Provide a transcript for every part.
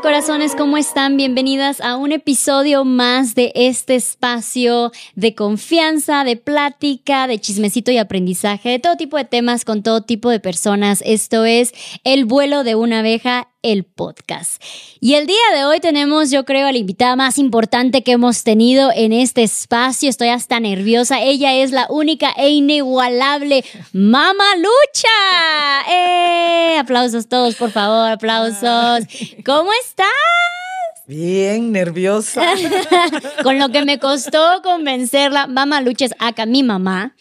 corazones? ¿Cómo están? Bienvenidas a un episodio más de este espacio de confianza, de plática, de chismecito y aprendizaje, de todo tipo de temas con todo tipo de personas. Esto es El vuelo de una abeja el podcast. Y el día de hoy tenemos, yo creo, a la invitada más importante que hemos tenido en este espacio. Estoy hasta nerviosa. Ella es la única e inigualable Mama Lucha. ¡Eh! Aplausos todos, por favor, aplausos. ¿Cómo estás? Bien, nerviosa. Con lo que me costó convencerla, Mama Lucha es acá mi mamá.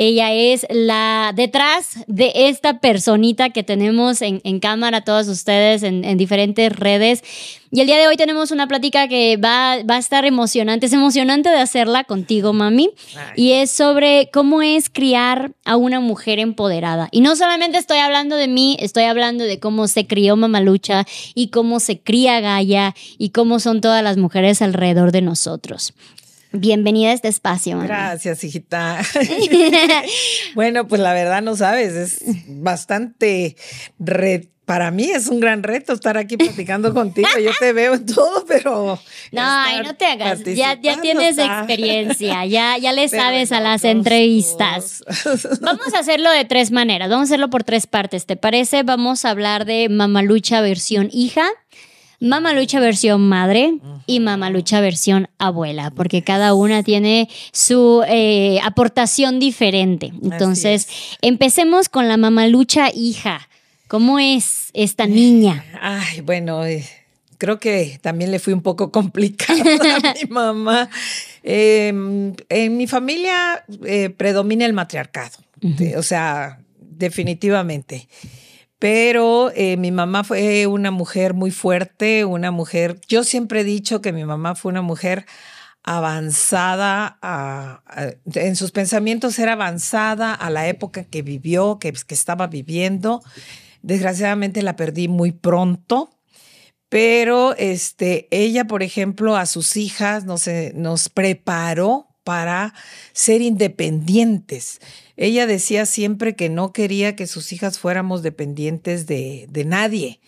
Ella es la detrás de esta personita que tenemos en, cámara, todos ustedes en, diferentes redes. Y el día de hoy tenemos una plática que va, a estar emocionante. Es emocionante de hacerla contigo, mami. Y es sobre cómo es criar a una mujer empoderada. Y no solamente estoy hablando de mí, estoy hablando de cómo se crió Mamalucha y cómo se cría Gaia y cómo son todas las mujeres alrededor de nosotros. Bienvenida a este espacio. Gracias, hijita. bueno, pues la verdad no sabes, es bastante para mí es un gran reto estar aquí platicando contigo. Yo te veo en todo, pero. No, ay, no te hagas. Ya, ya tienes experiencia, ya, ya le sabes a las entrevistas. Vamos a hacerlo de tres maneras. Vamos a hacerlo por tres partes. ¿Te parece? Vamos a hablar de Mamalucha versión hija. Mamalucha versión madre y Mamalucha versión abuela, porque cada una tiene su eh, aportación diferente. Entonces, empecemos con la Mamalucha hija. ¿Cómo es esta niña? Ay, bueno, eh, creo que también le fui un poco complicada a mi mamá. Em, en mi familia eh, predomina el matriarcado, o sea, definitivamente pero eh, mi mamá fue una mujer muy fuerte, una mujer, yo siempre he dicho que mi mamá fue una mujer avanzada, en sus pensamientos era avanzada a la época que vivió, que, que estaba viviendo. Desgraciadamente la perdí muy pronto, pero este, ella, por ejemplo, a sus hijas nos, nos preparó para ser independientes. Ella decía siempre que no quería que sus hijas fuéramos dependientes de, nadie.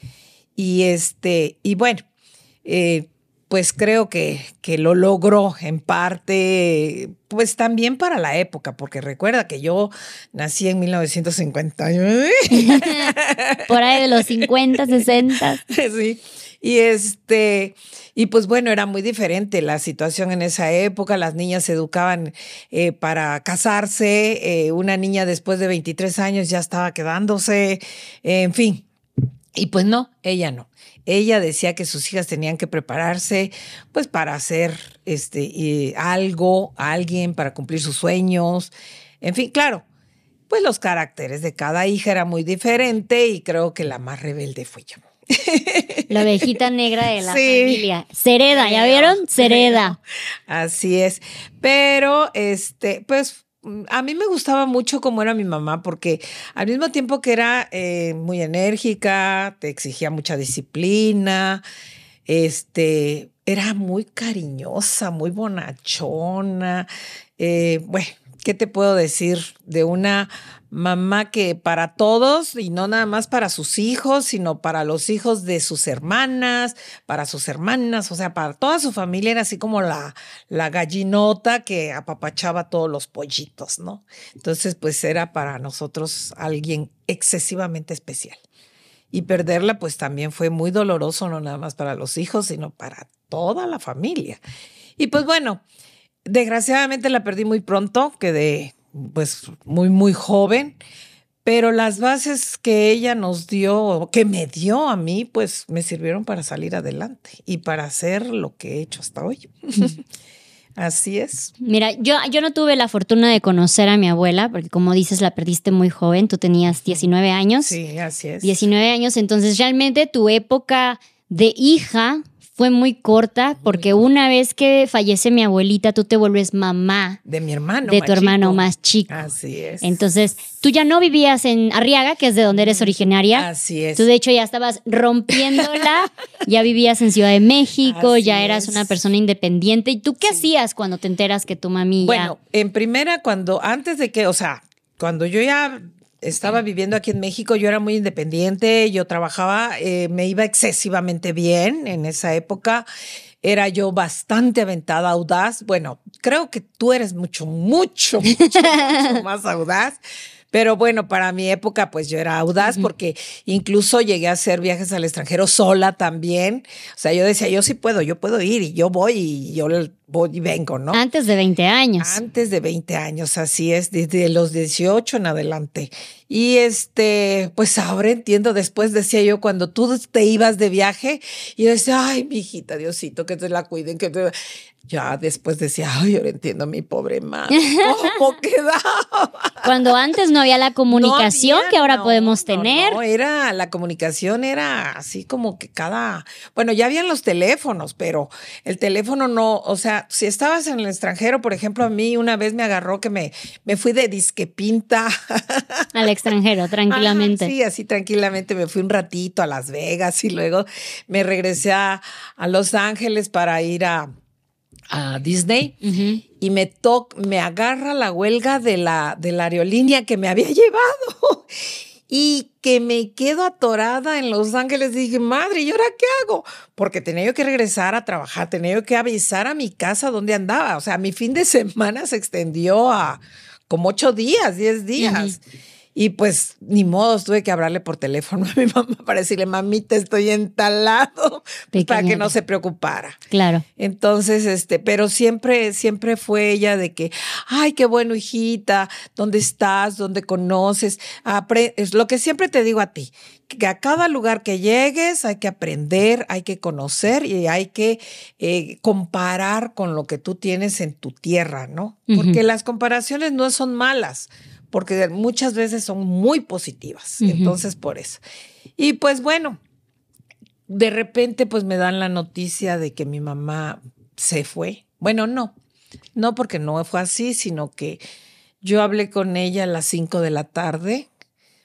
Y este, y bueno, eh, pues creo que, que, lo logró en parte, pues también para la época, porque recuerda que yo nací en 1959. Por ahí de los 50, 60. Sí. Y este, y pues bueno, era muy diferente la situación en esa época. Las niñas se educaban eh, para casarse. Eh, una niña después de 23 años ya estaba quedándose. en fin. Y pues no, ella no. Ella decía que sus hijas tenían que prepararse pues para hacer este, algo, alguien, para cumplir sus sueños. En fin, claro, pues los caracteres de cada hija era muy diferente y creo que la más rebelde fue yo. La ovejita negra de la familia. Cereda, ¿ya vieron? Cereda. Así es. Pero, este, pues a mí me gustaba mucho cómo era mi mamá, porque al mismo tiempo que era eh, muy enérgica, te exigía mucha disciplina, este, era muy cariñosa, muy bonachona. Eh, bueno, ¿qué te puedo decir de una mamá que para todos y no nada más para sus hijos, sino para los hijos de sus hermanas, para sus hermanas, o sea, para toda su familia era así como la, la gallinota que apapachaba todos los pollitos, ¿no? Entonces, pues era para nosotros alguien excesivamente especial. Y perderla, pues también fue muy doloroso, no nada más para los hijos, sino para toda la familia. Y pues bueno, desgraciadamente la perdí muy pronto, quedé pues muy, muy joven, pero las bases que ella nos dio, que me dio a mí, pues me sirvieron para salir adelante y para hacer lo que he hecho hasta hoy. Así es. Mira, yo, yo no tuve la fortuna de conocer a mi abuela, porque como dices, la perdiste muy joven, tú tenías 19 años. Sí, así es. 19 años, entonces realmente tu época de hija fue muy corta porque una vez que fallece mi abuelita, tú te vuelves mamá de mi hermano. De tu hermano más chico. Así es. Entonces, tú ya no vivías en Arriaga, que es de donde eres originaria. Así es. Tú de hecho ya estabas rompiéndola, ya vivías en Ciudad de México, ya eras una persona independiente. ¿Y tú qué hacías cuando te enteras que tu mami Bueno, en primera, cuando antes de que, o sea, cuando yo ya estaba viviendo aquí en México, yo era muy independiente, yo trabajaba, eh, me iba excesivamente bien en esa época. Era yo bastante aventada, audaz. Bueno, creo que tú eres mucho, mucho, mucho, mucho más audaz. Pero bueno, para mi época, pues yo era audaz porque incluso llegué a hacer viajes al extranjero sola también. O sea, yo decía, yo sí puedo, yo puedo ir y yo voy y yo voy y vengo, ¿no? Antes de 20 años. Antes de 20 años, así es, desde los 18 en adelante. Y este, pues ahora entiendo, después decía yo, cuando tú te ibas de viaje, y yo decía, ay, mi hijita, Diosito, que te la cuiden, que te ya después decía, ay, ahora entiendo a mi pobre madre, cómo quedaba. Cuando antes no había la comunicación que ahora podemos tener. No, era, la comunicación era así como que cada, bueno, ya habían los teléfonos, pero el teléfono no, o sea, si estabas en el extranjero, por ejemplo, a mí una vez me agarró que me, me fui de disque pinta. Al extranjero, tranquilamente. sí, así tranquilamente me fui un ratito a Las Vegas y luego me regresé a Los Ángeles para ir a a Disney y me me agarra la huelga de la, de la aerolínea que me había llevado y que me quedo atorada en Los Ángeles. dije, madre, ¿y ahora qué hago? Porque tenía yo que regresar a trabajar, tenía yo que avisar a mi casa dónde andaba. O sea, mi fin de semana se extendió a como ocho días, diez días. Y pues ni modo, tuve que hablarle por teléfono a mi mamá para decirle, mamita, estoy entalado, pues, para que no se preocupara. Claro. Entonces, este, pero siempre, siempre fue ella de que, ay, qué bueno, hijita, ¿dónde estás? ¿Dónde conoces? es lo que siempre te digo a ti, que a cada lugar que llegues hay que aprender, hay que conocer y hay que eh, comparar con lo que tú tienes en tu tierra, ¿no? Porque las comparaciones no son malas porque muchas veces son muy positivas. Entonces, por eso. Y pues bueno, de repente pues me dan la noticia de que mi mamá se fue. Bueno, no, no porque no fue así, sino que yo hablé con ella a las 5 de la tarde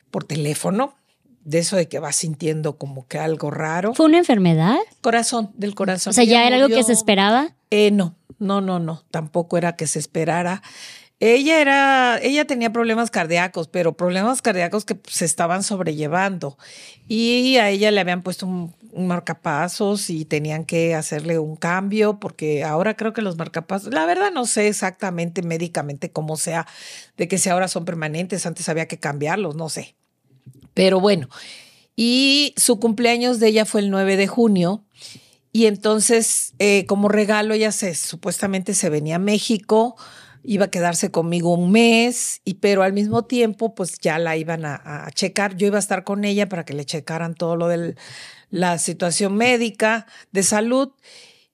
por teléfono, de eso de que va sintiendo como que algo raro. ¿Fue una enfermedad? Corazón, del corazón. O sea, ¿ya era algo que se esperaba? Eh, no, no, no, no, tampoco era que se esperara. Ella era, ella tenía problemas cardíacos, pero problemas cardíacos que se estaban sobrellevando. Y a ella le habían puesto un, marcapasos y tenían que hacerle un cambio, porque ahora creo que los marcapasos, la verdad no sé exactamente médicamente cómo sea, de que si ahora son permanentes, antes había que cambiarlos, no sé. Pero bueno, y su cumpleaños de ella fue el 9 de junio. Y entonces, eh, como regalo, ella se supuestamente se venía a México iba a quedarse conmigo un mes, y, pero al mismo tiempo, pues ya la iban a, checar. Yo iba a estar con ella para que le checaran todo lo de la situación médica, de salud,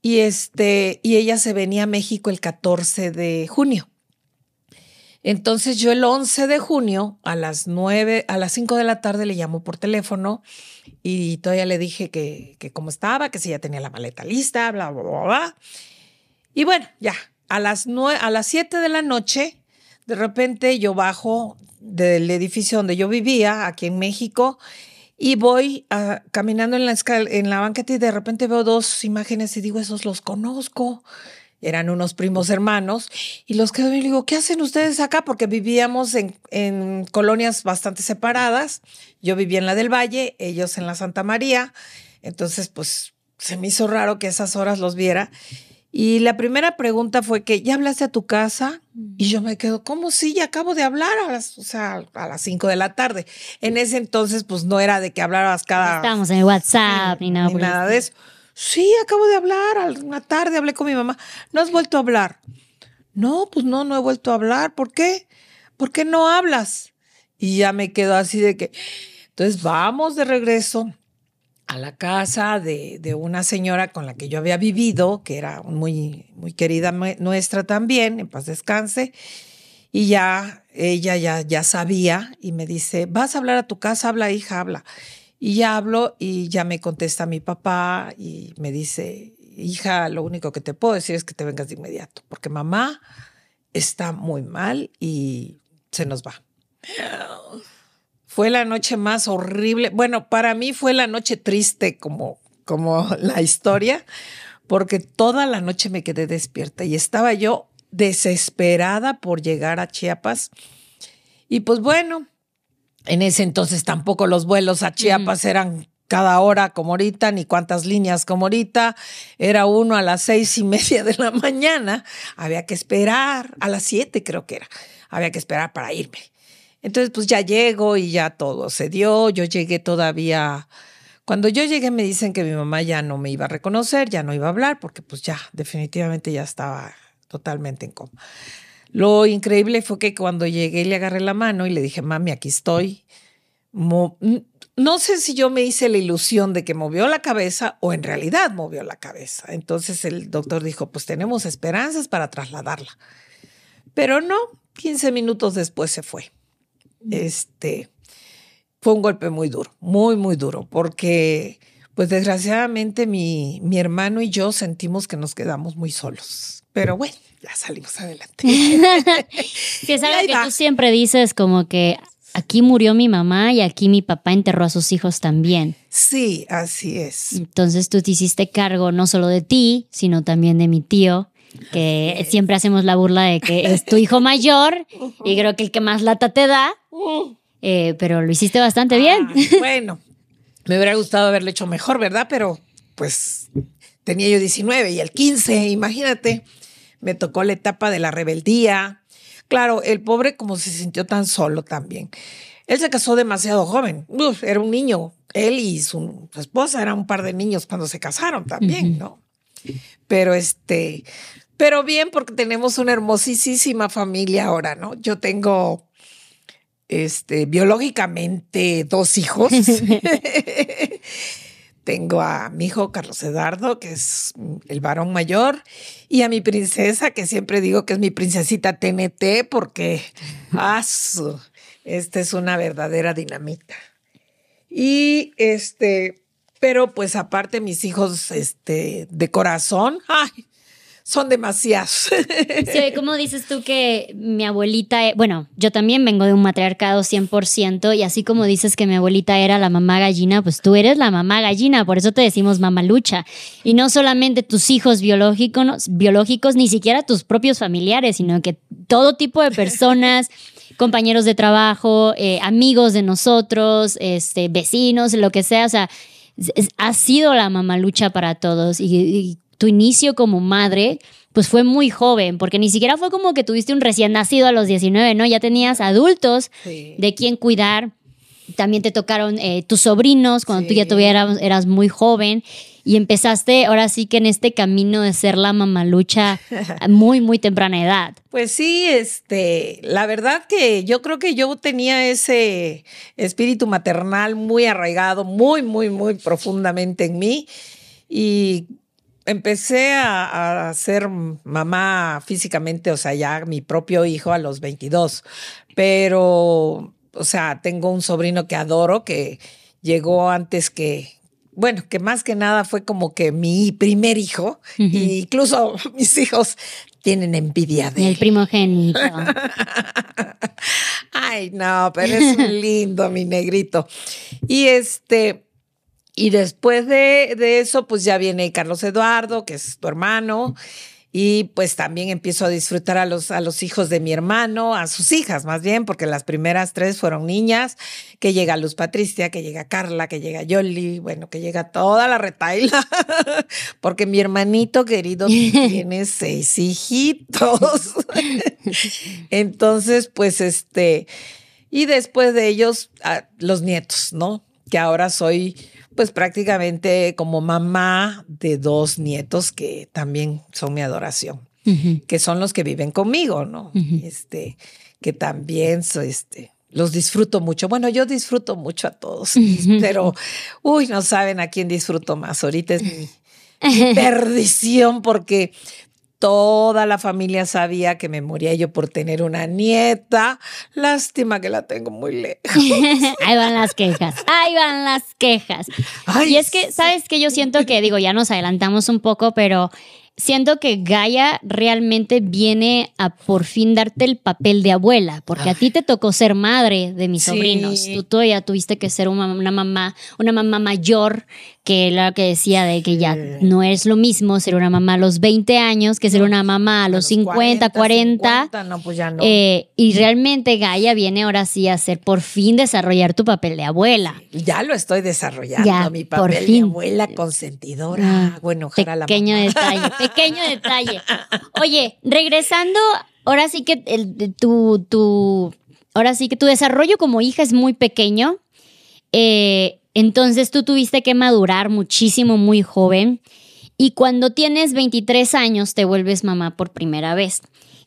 y, este, y ella se venía a México el 14 de junio. Entonces yo el 11 de junio a las 9, a las 5 de la tarde le llamo por teléfono y todavía le dije que, que cómo estaba, que si ya tenía la maleta lista, bla, bla, bla, bla. Y bueno, ya, a las, a las 7 de la noche, de repente yo bajo del edificio donde yo vivía, aquí en México, y voy ah, caminando en la, en la banqueta y de repente veo dos imágenes y digo, esos los conozco. Eran unos primos hermanos y los que y digo, ¿qué hacen ustedes acá? Porque vivíamos en, en colonias bastante separadas. Yo vivía en la del Valle, ellos en la Santa María. Entonces, pues se me hizo raro que esas horas los viera. Y la primera pregunta fue que, ¿ya hablaste a tu casa? Y yo me quedo, ¿cómo sí? Ya acabo de hablar a las, o sea, a las 5 de la tarde. En ese entonces, pues no era de que hablaras cada... Estábamos en WhatsApp ni nada. Ni nada de eso. Sí, acabo de hablar. Una tarde hablé con mi mamá. ¿No has vuelto a hablar? No, pues no, no he vuelto a hablar. ¿Por qué? ¿Por qué no hablas? Y ya me quedo así de que... Entonces vamos de regreso a la casa de, de, una señora con la que yo había vivido, que era muy, muy querida nuestra también, en paz descanse. Y ya ella ya, ya sabía y me dice, vas a hablar a tu casa, habla hija, habla. Y ya hablo y ya me contesta mi papá y me dice, hija, lo único que te puedo decir es que te vengas de inmediato, porque mamá está muy mal y se nos va. Fue la noche más horrible. Bueno, para mí fue la noche triste como, como la historia, porque toda la noche me quedé despierta y estaba yo desesperada por llegar a Chiapas. Y pues bueno, En ese entonces tampoco los vuelos a Chiapas eran cada hora como ahorita, ni cuántas líneas como ahorita. Era uno a las seis y media de la mañana. Había que esperar, a las siete creo que era. Había que esperar para irme. Entonces, pues ya llego y ya todo se dio. Yo llegué todavía. Cuando yo llegué me dicen que mi mamá ya no me iba a reconocer, ya no iba a hablar, porque pues ya definitivamente ya estaba totalmente en coma. Lo increíble fue que cuando llegué le agarré la mano y le dije, mami, aquí estoy. no sé si yo me hice la ilusión de que movió la cabeza o en realidad movió la cabeza. Entonces el doctor dijo, pues tenemos esperanzas para trasladarla. Pero no, 15 minutos después se fue. Este fue un golpe muy duro, muy, muy duro, porque pues desgraciadamente mi, mi hermano y yo sentimos que nos quedamos muy solos. Pero bueno, ya salimos adelante. que es algo que tú siempre dices como que aquí murió mi mamá y aquí mi papá enterró a sus hijos también. Sí, así es. Entonces tú te hiciste cargo no solo de ti, sino también de mi tío, que siempre hacemos la burla de que es tu hijo mayor y creo que el que más lata te da, eh, pero lo hiciste bastante bien. Ah, bueno, me hubiera gustado haberlo hecho mejor, ¿verdad? Pero pues tenía yo 19 y el 15, imagínate me tocó la etapa de la rebeldía. Claro, el pobre como se sintió tan solo también. Él se casó demasiado joven, era un niño. Él y su, esposa eran un par de niños cuando se casaron también, ¿no? Pero este, pero bien porque tenemos una hermosísima familia ahora, ¿no? Yo tengo este, biológicamente dos hijos. Tengo a mi hijo Carlos Eduardo, que es el varón mayor, y a mi princesa, que siempre digo que es mi princesita TNT, porque ah, esta es una verdadera dinamita. Y este, pero pues aparte mis hijos este, de corazón, ay, son demasiados. Sí, como dices tú que mi abuelita, e, bueno, yo también vengo de un matriarcado 100% y así como dices que mi abuelita era la mamá gallina, pues tú eres la mamá gallina, por eso te decimos mamalucha. Y no solamente tus hijos biológicos, biológicos, ni siquiera tus propios familiares, sino que todo tipo de personas, compañeros de trabajo, eh, amigos de nosotros, este, vecinos, lo que sea, o sea, ha sido la mamalucha para todos y tu inicio como madre, pues fue muy joven, porque ni siquiera fue como que tuviste un recién nacido a los 19, ¿no? Ya tenías adultos de quien cuidar. También te tocaron eh, tus sobrinos cuando tú ya tuvieras, eras muy joven y empezaste ahora sí que en este camino de ser la mamalucha a muy, muy temprana edad. Pues sí, este, la verdad que yo creo que yo tenía ese espíritu maternal muy arraigado, muy, muy, muy profundamente en mí. Y empecé a, ser mamá físicamente, o sea, ya mi propio hijo a los 22, pero, o sea, tengo un sobrino que adoro, que llegó antes que, bueno, que más que nada fue como que mi primer hijo, e incluso mis hijos tienen envidia de El primogénito. Ay, no, pero es lindo, mi negrito. Y este, y después de, eso, pues ya viene Carlos Eduardo, que es tu hermano, y pues también empiezo a disfrutar a los, a los hijos de mi hermano, a sus hijas más bien, porque las primeras tres fueron niñas, que llega Luz Patricia, que llega Carla, que llega Yoli, bueno, que llega toda la retaila, porque mi hermanito querido tiene seis hijitos. Entonces, pues este, y después de ellos, los nietos, ¿no? Que ahora soy pues prácticamente como mamá de dos nietos que también son mi adoración, que son los que viven conmigo, ¿no? Este, que también este, los disfruto mucho. Bueno, yo disfruto mucho a todos, pero uy, no saben a quién disfruto más. Ahorita es mi perdición porque Toda la familia sabía que me moría yo por tener una nieta. Lástima que la tengo muy lejos. ahí van las quejas, ahí van las quejas. y es que, ¿sabes qué? Yo siento que, digo, ya nos adelantamos un poco, pero siento que Gaia realmente viene a por fin darte el papel de abuela, porque a ti te tocó ser madre de mis sobrinos. Tú todavía tuviste que ser una, mamá, una mamá mayor que la que decía de que ya no es lo mismo ser una mamá a los 20 años que ser una mamá a los, 50, 40. no, pues ya no. Eh, y realmente Gaia viene ahora sí a hacer por fin desarrollar tu papel de abuela. Ya lo estoy desarrollando, Ya, mi por papel fin. de abuela consentidora. Ah, bueno, ojalá la Pequeño mamá. detalle, pequeño detalle. Oye, regresando, ahora sí que el, tu, tu, ahora sí que tu desarrollo como hija es muy pequeño. Eh, entonces tú tuviste que madurar muchísimo muy joven. Y cuando tienes 23 años te vuelves mamá por primera vez.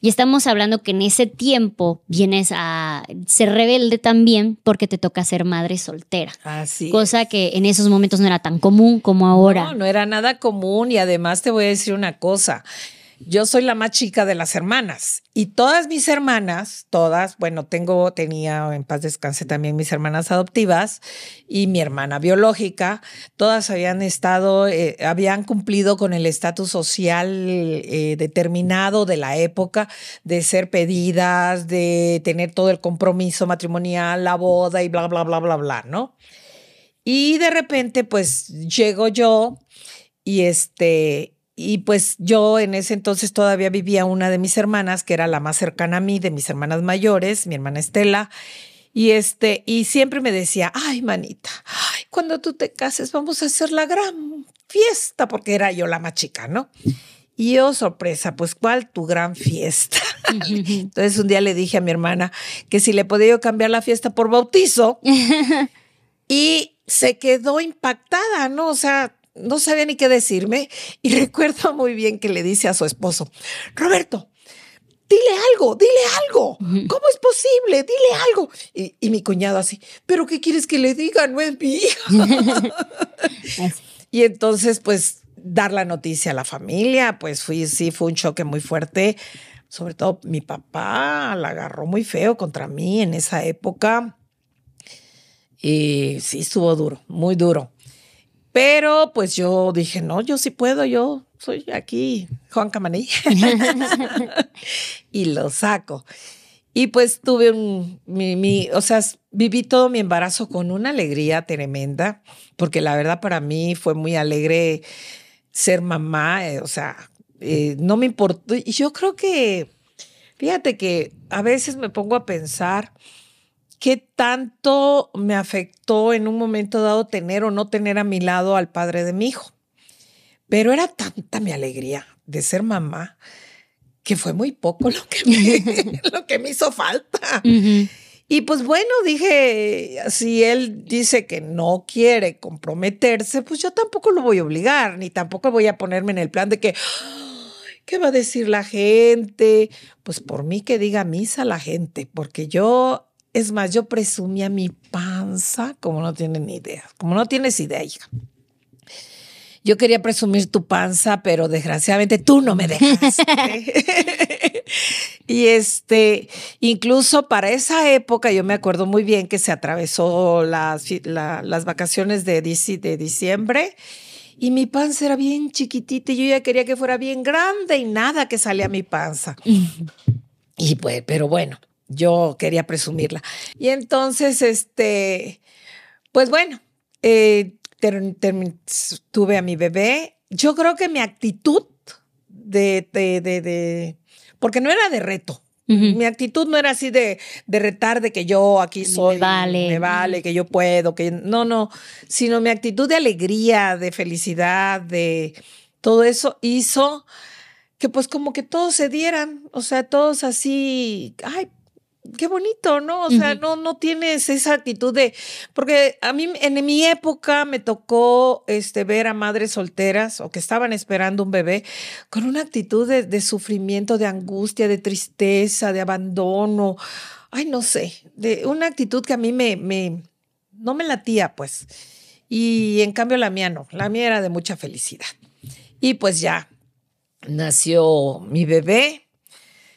Y estamos hablando que en ese tiempo vienes a ser rebelde también porque te toca ser madre soltera. Así. Cosa que en esos momentos no era tan común como ahora. No, no era nada común y además te voy a decir una cosa. Yo soy la más chica de las hermanas y todas mis hermanas, todas, bueno, tengo, tenía en paz descanse también mis hermanas adoptivas y mi hermana biológica, todas habían estado, eh, habían cumplido con el estatus social eh, determinado de la época de ser pedidas, de tener todo el compromiso matrimonial, la boda y bla, bla, bla, bla, bla, ¿no? Y de repente, pues llego yo y este, y pues yo en ese entonces todavía vivía una de mis hermanas, que era la más cercana a mí, de mis hermanas mayores, mi hermana Estela. Y este, y siempre me decía, ay, manita, ay, cuando tú te cases vamos a hacer la gran fiesta, porque era yo la más chica, ¿no? Y yo, sorpresa, pues, ¿cuál tu gran fiesta? Entonces un día le dije a mi hermana que si le podía yo cambiar la fiesta por bautizo. y se quedó impactada, ¿no? O sea, no sabía ni qué decirme. Y recuerdo muy bien que le dice a su esposo, Roberto, dile algo, dile algo. ¿Cómo es posible? Dile algo. Y, y mi cuñado así, ¿pero qué quieres que le diga? No es mi hija. y entonces, pues, dar la noticia a la familia, pues fui, sí, fue un choque muy fuerte. Sobre todo mi papá la agarró muy feo contra mí en esa época. Y sí, estuvo duro, muy duro. Pero pues yo dije, no, yo sí puedo, yo soy aquí Juan Camaní. y lo saco. Y pues tuve un, mi, mi, o sea, viví todo mi embarazo con una alegría tremenda, porque la verdad para mí fue muy alegre ser mamá, eh, o sea, eh, no me importó. Y yo creo que, fíjate que a veces me pongo a pensar qué tanto me afectó en un momento dado tener o no tener a mi lado al padre de mi hijo. Pero era tanta mi alegría de ser mamá que fue muy poco lo que me, lo que me hizo falta. Y pues bueno, dije, si él dice que no quiere comprometerse, pues yo tampoco lo voy a obligar, ni tampoco voy a ponerme en el plan de que, "Ay, ¿qué va a decir la gente? Pues por mí que diga misa la gente, porque yo, es más, yo presumía mi panza como no tienen ni idea, como no tienes idea, hija. Yo quería presumir tu panza, pero desgraciadamente tú no me dejaste. y este, incluso para esa época, yo me acuerdo muy bien que se atravesó las, la- las vacaciones de, de diciembre y mi panza era bien chiquitita y yo ya quería que fuera bien grande y nada que salía mi panza. Y pues, pero bueno, yo quería presumirla. Y entonces, este, pues bueno, eh, ter- tuve a mi bebé. Yo creo que mi actitud de, de, de, de- porque no era de reto. Mi actitud no era así de, de retar de que yo aquí Me soy, vale. me vale, que yo puedo, que no, no, sino mi actitud de alegría, de felicidad, de todo eso hizo que pues como que todos se dieran, o sea, todos así, ay, qué bonito, ¿no? O sea, no, no tienes esa actitud de, porque a mí en mi época me tocó este, ver a madres solteras o que estaban esperando un bebé con una actitud de, de sufrimiento, de angustia, de tristeza, de abandono, ay, no sé, de una actitud que a mí me, me no me latía, pues. Y en cambio la mía no, la mía era de mucha felicidad. Y pues ya nació mi bebé,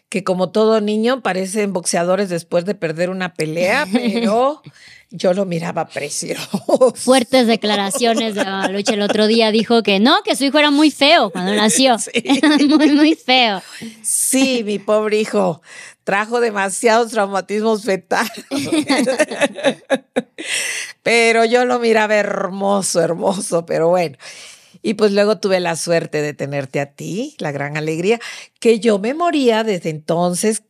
que como todo niño parecen boxeadores después de perder una pelea, pero yo lo miraba precioso. Fuertes declaraciones de Mamalucha el otro día. Dijo que no, que su hijo era muy feo cuando nació. Sí. muy, muy feo. Sí, mi pobre hijo trajo demasiados traumatismos fetales. Pero yo lo miraba hermoso, hermoso, pero bueno. Y pues luego tuve la suerte de tenerte a ti, la gran alegría, que yo me moría desde entonces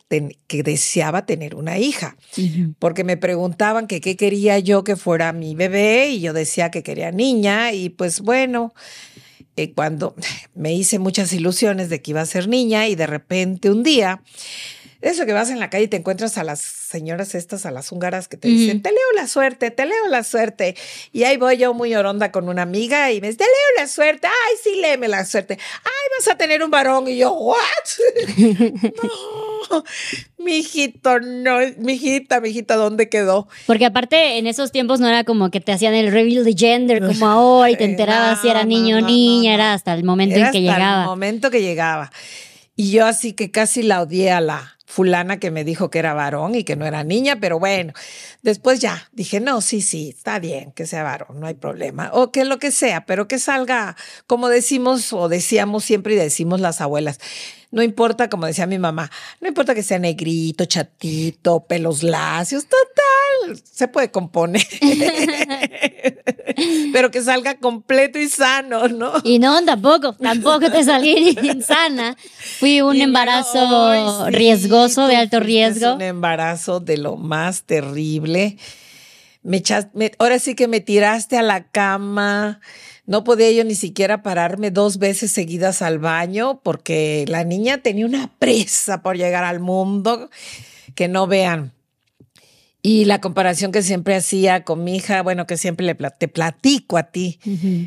que deseaba tener una hija, porque me preguntaban que qué quería yo que fuera mi bebé y yo decía que quería niña y pues bueno, eh, cuando me hice muchas ilusiones de que iba a ser niña y de repente un día eso que vas en la calle y te encuentras a las señoras estas, a las húngaras que te dicen, te leo la suerte, te leo la suerte. Y ahí voy yo muy oronda con una amiga y me dice, te leo la suerte, ay, sí, léeme la suerte. Ay, vas a tener un varón. Y yo, ¿what? no, mijito, no, mijita, mijita, ¿dónde quedó? Porque aparte en esos tiempos no era como que te hacían el reveal de gender como ahora y te enterabas si era niño o niña, era hasta el momento en que hasta llegaba. El momento que llegaba. Y yo así que casi la odié a la, fulana que me dijo que era varón y que no era niña, pero bueno, después ya dije, no, sí, sí, está bien que sea varón, no hay problema, o que lo que sea, pero que salga, como decimos o decíamos siempre y decimos las abuelas, no importa, como decía mi mamá, no importa que sea negrito, chatito, pelos lacios, total, se puede componer. Pero que salga completo y sano, ¿no? Y no, tampoco, tampoco te salí insana. Fui un embarazo riesgoso, de alto riesgo. Un embarazo de lo más terrible. Me, me, ahora sí que me tiraste a la cama no podía yo ni siquiera pararme dos veces seguidas al baño porque la niña tenía una presa por llegar al mundo que no vean. Y la comparación que siempre hacía con mi hija, bueno, que siempre le te platico a ti,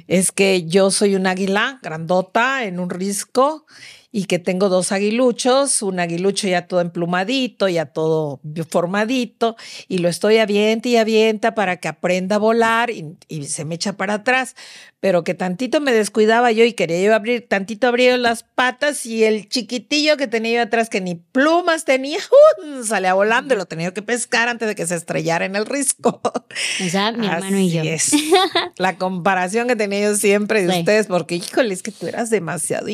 es que yo soy un águila grandota en un risco y que tengo dos aguiluchos, un aguilucho ya todo emplumadito, ya todo formadito, y lo estoy avienta y avienta para que aprenda a volar y, se me echa para atrás, pero que tantito me descuidaba yo y quería yo abrir, tantito abrir las patas y el chiquitillo que tenía yo atrás, que ni plumas tenía, uh, salía volando y lo tenía que pescar antes de que se estrellara en el risco. O sea, mi hermano y yo. Es. La comparación que tenía yo siempre de ustedes, porque híjole, es que tú eras demasiado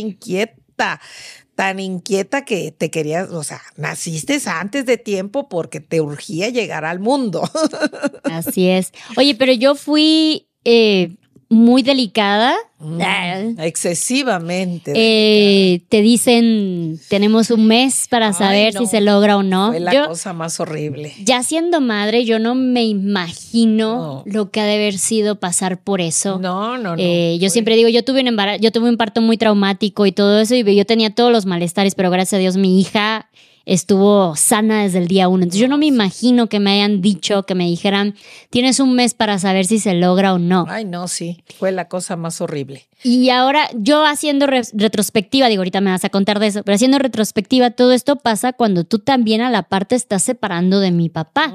tan inquieta que te querías, o sea, naciste antes de tiempo porque te urgía llegar al mundo. Así es. Oye, pero yo fui eh, muy delicada. Mm, ah. excesivamente. Eh, te dicen, tenemos un mes para saber si se logra o no. Fue la cosa más horrible. Ya siendo madre, yo no me imagino lo que ha de haber sido pasar por eso. No, no, no. Eh, yo siempre digo, yo tuve un embarazo, yo tuve un parto muy traumático y todo eso, y yo tenía todos los malestares, pero gracias a Dios mi hija estuvo sana desde el día uno. Entonces yo no me imagino que me hayan dicho, que me dijeran, tienes un mes para saber si se logra o no. Ay, no, sí, fue la cosa más horrible. Y ahora yo haciendo retrospectiva, digo, ahorita me vas a contar de eso, pero haciendo retrospectiva, todo esto pasa cuando tú también a la parte estás separando de mi papá.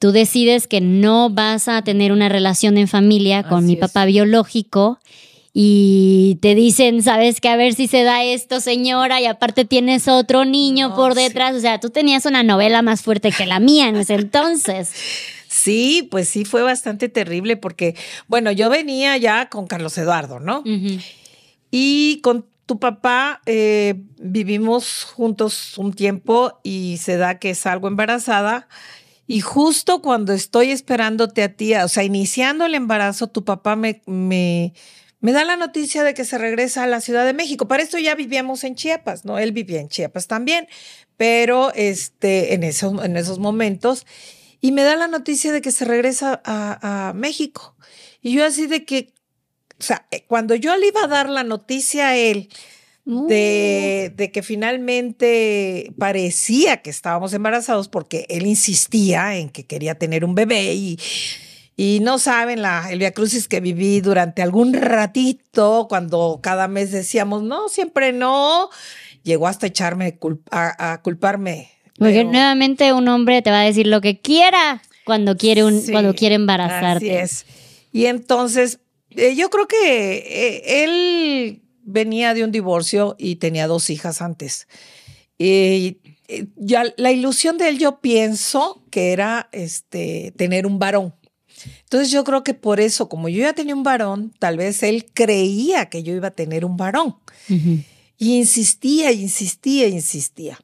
Tú decides que no vas a tener una relación en familia con mi papá biológico y te dicen, sabes que a ver si se da esto, señora, y aparte tienes otro niño por detrás. O sea, tú tenías una novela más fuerte que la mía en ese entonces. Sí, pues sí, fue bastante terrible porque, bueno, yo venía ya con Carlos Eduardo, ¿no? Y con tu papá eh, vivimos juntos un tiempo y se da que salgo embarazada. Y justo cuando estoy esperándote a ti, o sea, iniciando el embarazo, tu papá me, me me da la noticia de que se regresa a la Ciudad de México. Para esto ya vivíamos en Chiapas, ¿no? Él vivía en Chiapas también, pero este, en, esos, en esos momentos. Y me da la noticia de que se regresa a, México. Y yo así de que, o sea, eh, cuando yo le iba a dar la noticia a él de, de, que finalmente parecía que estábamos embarazados porque él insistía en que quería tener un bebé y y no saben la, el Via Crucis que viví durante algún ratito, cuando cada mes decíamos, no, siempre no, llegó hasta echarme a, culparme. Porque nuevamente un hombre te va a decir lo que quiera cuando quiere, un, cuando quiere embarazarte. Así es. Y entonces, eh, yo creo que eh, él venía de un divorcio y tenía dos hijas antes. Y eh, ya la ilusión de él, yo pienso que era este, tener un varón. Entonces yo creo que por eso, como yo ya tenía un varón, tal vez él creía que yo iba a tener un varón. Y insistía, insistía, insistía.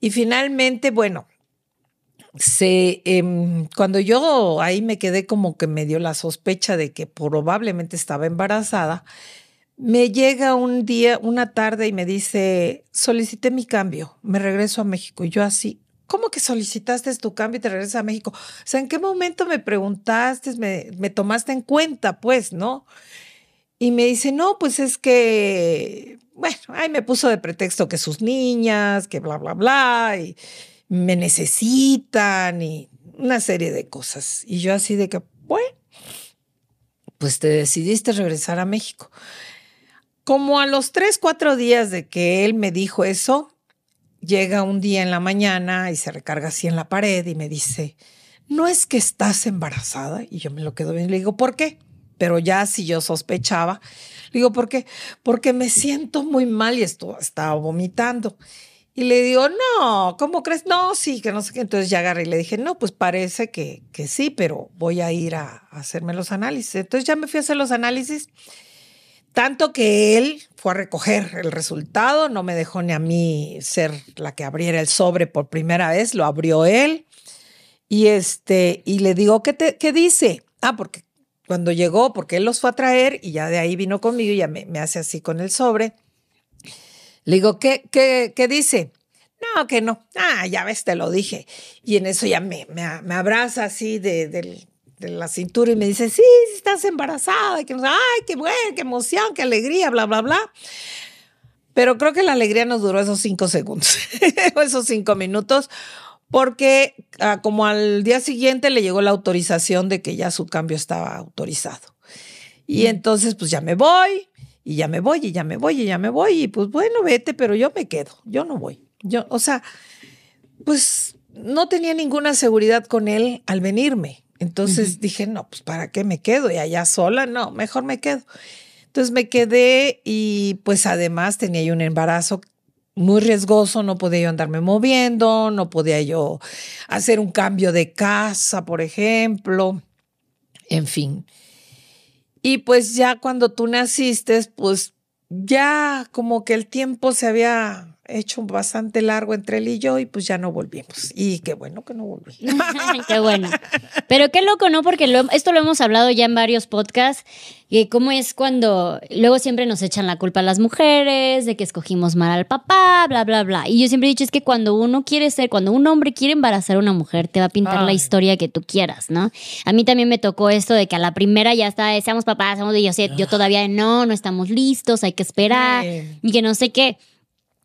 Y finalmente, bueno, se, em, cuando yo ahí me quedé como que me dio la sospecha de que probablemente estaba embarazada, me llega un día, una tarde y me dice, solicité mi cambio, me regreso a México. Y yo así, ¿cómo que solicitaste tu cambio y te regresas a México? O sea, ¿en qué momento me preguntaste, me, me tomaste en cuenta, pues, no? Y me dice, no, pues es que, bueno, ahí me puso de pretexto que sus niñas, que bla, bla, bla, y me necesitan y una serie de cosas. Y yo así de que, bueno, pues te decidiste regresar a México. Como a los tres, cuatro días de que él me dijo eso, llega un día en la mañana y se recarga así en la pared y me dice, ¿no es que estás embarazada? Y yo me lo quedo bien le digo, ¿por qué? Pero ya si yo sospechaba, le digo, ¿por qué? Porque me siento muy mal y esto, estaba vomitando. Y le digo, no, ¿cómo crees? No, sí, que no sé qué. Entonces ya agarré y le dije, no, pues parece que, que sí, pero voy a ir a, a hacerme los análisis. Entonces ya me fui a hacer los análisis tanto que él fue a recoger el resultado, no me dejó ni a mí ser la que abriera el sobre por primera vez, lo abrió él. Y este, y le digo, ¿qué, te, qué dice? Ah, porque cuando llegó, porque él los fue a traer y ya de ahí vino conmigo y ya me, me hace así con el sobre. Le digo, ¿qué, qué, qué dice? No, que no. Ah, ya ves, te lo dije. Y en eso ya me, me, me abraza así de, del, de la cintura y me dice, sí, estás embarazada, y que ay, qué bueno, qué emoción, qué alegría, bla, bla, bla. Pero creo que la alegría nos duró esos cinco segundos, esos cinco minutos, porque ah, como al día siguiente le llegó la autorización de que ya su cambio estaba autorizado. Y entonces, pues ya me voy, y ya me voy, y ya me voy, y ya me voy, y pues bueno, vete, pero yo me quedo, yo no voy. Yo, o sea, pues no tenía ninguna seguridad con él al venirme. Entonces dije, no, pues ¿para qué me quedo? Y allá sola, no, mejor me quedo. Entonces me quedé y pues además tenía yo un embarazo muy riesgoso, no podía yo andarme moviendo, no podía yo hacer un cambio de casa, por ejemplo, en fin. Y pues ya cuando tú naciste, pues ya como que el tiempo se había hecho bastante largo entre él y yo y pues ya no volvimos. Y qué bueno que no volví. qué bueno. Pero qué loco, ¿no? Porque esto lo hemos hablado ya en varios podcasts, y cómo es cuando luego siempre nos echan la culpa a las mujeres de que escogimos mal al papá, bla, bla, bla. Y yo siempre he dicho es que cuando uno quiere ser, cuando un hombre quiere embarazar a una mujer, te va a pintar la historia que tú quieras, ¿no? A mí también me tocó esto de que a la primera ya está, seamos papás, seamos de yo, yo todavía no, no estamos listos, hay que esperar y que no sé qué.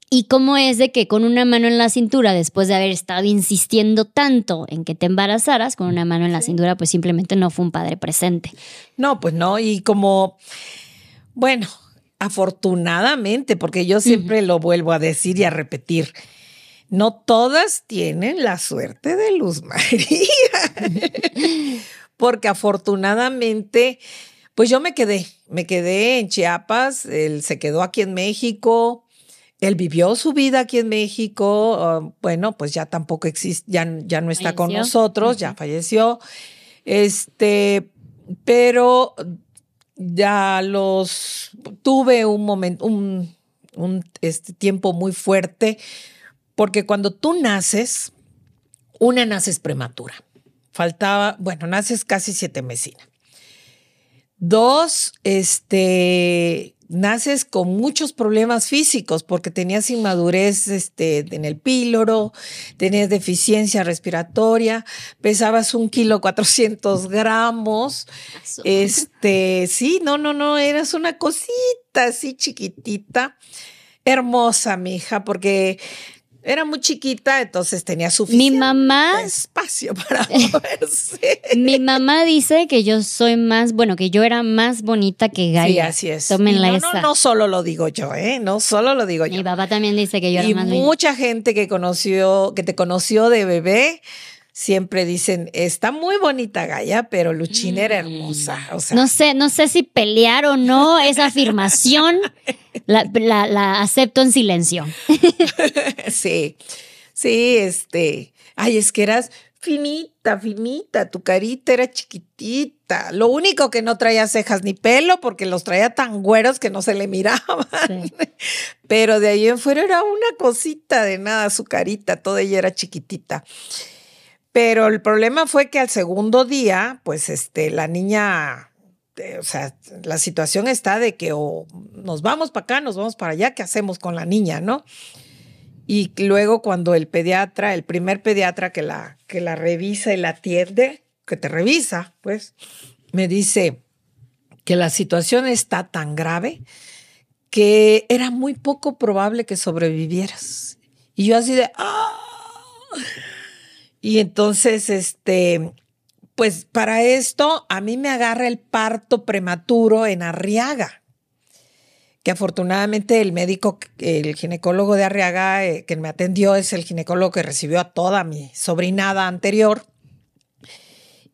Y cómo es de que con una mano en la cintura, después de haber estado insistiendo tanto en que te embarazaras, con una mano en la cintura, pues simplemente no fue un padre presente. No, pues no. Y como, bueno, afortunadamente, porque yo siempre lo vuelvo a decir y a repetir, no todas tienen la suerte de Luz María. porque afortunadamente, pues yo me quedé, me quedé en Chiapas, él se quedó aquí en México él vivió su vida aquí en México, ah, bueno, pues ya tampoco existe, ya, ya no está con nosotros, ya falleció. Este, pero ya los tuve un momento, un, un este, tiempo muy fuerte, porque cuando tú naces, una naces prematura. Faltaba, bueno, naces casi siete mesina. Dos, este, naces con muchos problemas físicos porque tenías inmadurez este, en el píloro, tenías deficiencia respiratoria, pesabas un kilo cuatrocientos gramos. Este, sí, no, no, no, eras una cosita así chiquitita, hermosa, mija, porque era muy chiquita, entonces tenía suficiente mi mamá, espacio para moverse. mi mamá dice que yo soy más, bueno, que yo era más bonita que Gaia. Sí, así es. Tómenla no, esa. No, no solo lo digo yo, ¿eh? No solo lo digo yo. Mi papá también dice que yo era y más mucha gente que conoció, que te conoció de bebé, siempre dicen, está muy bonita Gaia, pero Luchina era Mm. hermosa. O sea, No sé, no sé si pelear o no esa afirmación. La, la- la acepto en silencio. sí, sí, este, ay, es que eras finita, finita, tu carita era chiquitita. Lo único que no traía cejas ni pelo porque los traía tan güeros que no se le miraban. Sí. Pero de ahí en fuera era una cosita de nada, su carita, toda ella era chiquitita. Pero el problema fue que al segundo día, pues este, la niña, eh, o sea, la situación está de que o nos vamos para acá, nos vamos para allá, ¿qué hacemos con la niña, no? Y luego cuando el pediatra, el primer pediatra que la, que la revisa y la atiende, que te revisa, pues, me dice que la situación está tan grave que era muy poco probable que sobrevivieras. Y yo así de, ¡ah! Y entonces, este, pues para esto a mí me agarra el parto prematuro en Arriaga, que afortunadamente el médico, el ginecólogo de Arriaga eh, que me atendió es el ginecólogo que recibió a toda mi sobrinada anterior.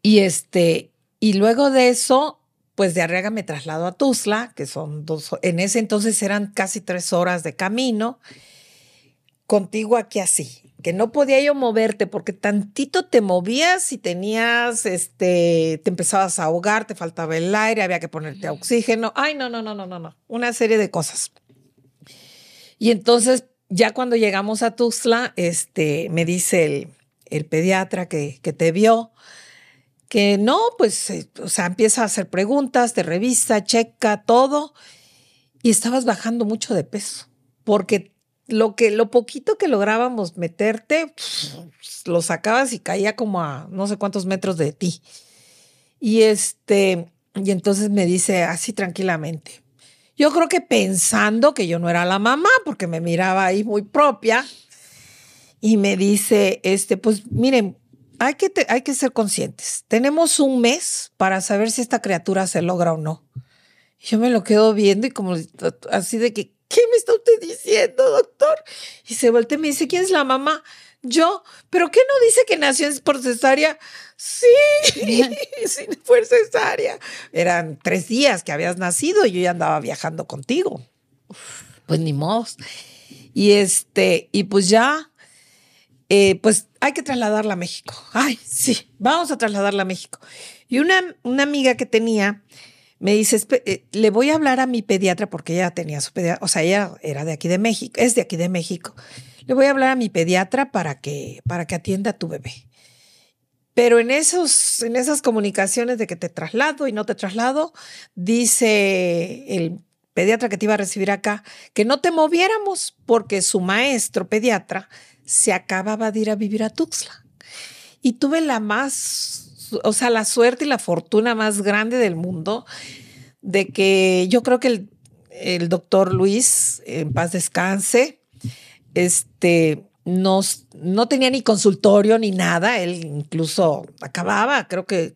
Y este, y luego de eso, pues de Arriaga me traslado a Tuzla, que son dos, en ese entonces eran casi tres horas de camino, contigo aquí así que no podía yo moverte porque tantito te movías y tenías, este, te empezabas a ahogar, te faltaba el aire, había que ponerte oxígeno. Ay, no, no, no, no, no, no. Una serie de cosas. Y entonces, ya cuando llegamos a Tuxtla, este, me dice el, el pediatra que, que, te vio, que no, pues, eh, o sea, empieza a hacer preguntas, te revisa, checa todo, y estabas bajando mucho de peso, porque lo que lo poquito que lográbamos meterte, lo sacabas y caía como a no sé cuántos metros de ti. Y este, y entonces me dice así tranquilamente. Yo creo que pensando que yo no era la mamá, porque me miraba ahí muy propia, y me dice, este, pues miren, hay que, hay que ser conscientes. Tenemos un mes para saber si esta criatura se logra o no. yo me lo quedo viendo y como así de que, ¿qué me está usted diciendo, doctor? Y se voltea y me dice, ¿quién es la mamá? Yo, ¿pero qué no dice que nació por cesárea? Sí, sí, fue cesárea. Eran tres días que habías nacido y yo ya andaba viajando contigo. Pues ni modo. Y este, y pues ya, eh, pues hay que trasladarla a México. Ay, sí, vamos a trasladarla a México. Y una, una amiga que tenía, me dice, eh, le voy a hablar a mi pediatra porque ella tenía su pediatra, o sea, ella era de aquí de México, es de aquí de México. Le voy a hablar a mi pediatra para que, para que atienda a tu bebé. Pero en, esos, en esas comunicaciones de que te traslado y no te traslado, dice el pediatra que te iba a recibir acá, que no te moviéramos porque su maestro pediatra se acababa de ir a vivir a Tuxtla. Y tuve la más o sea, la suerte y la fortuna más grande del mundo de que yo creo que el, doctor Luis, en paz descanse, este, nos, no tenía ni consultorio ni nada, él incluso acababa, creo que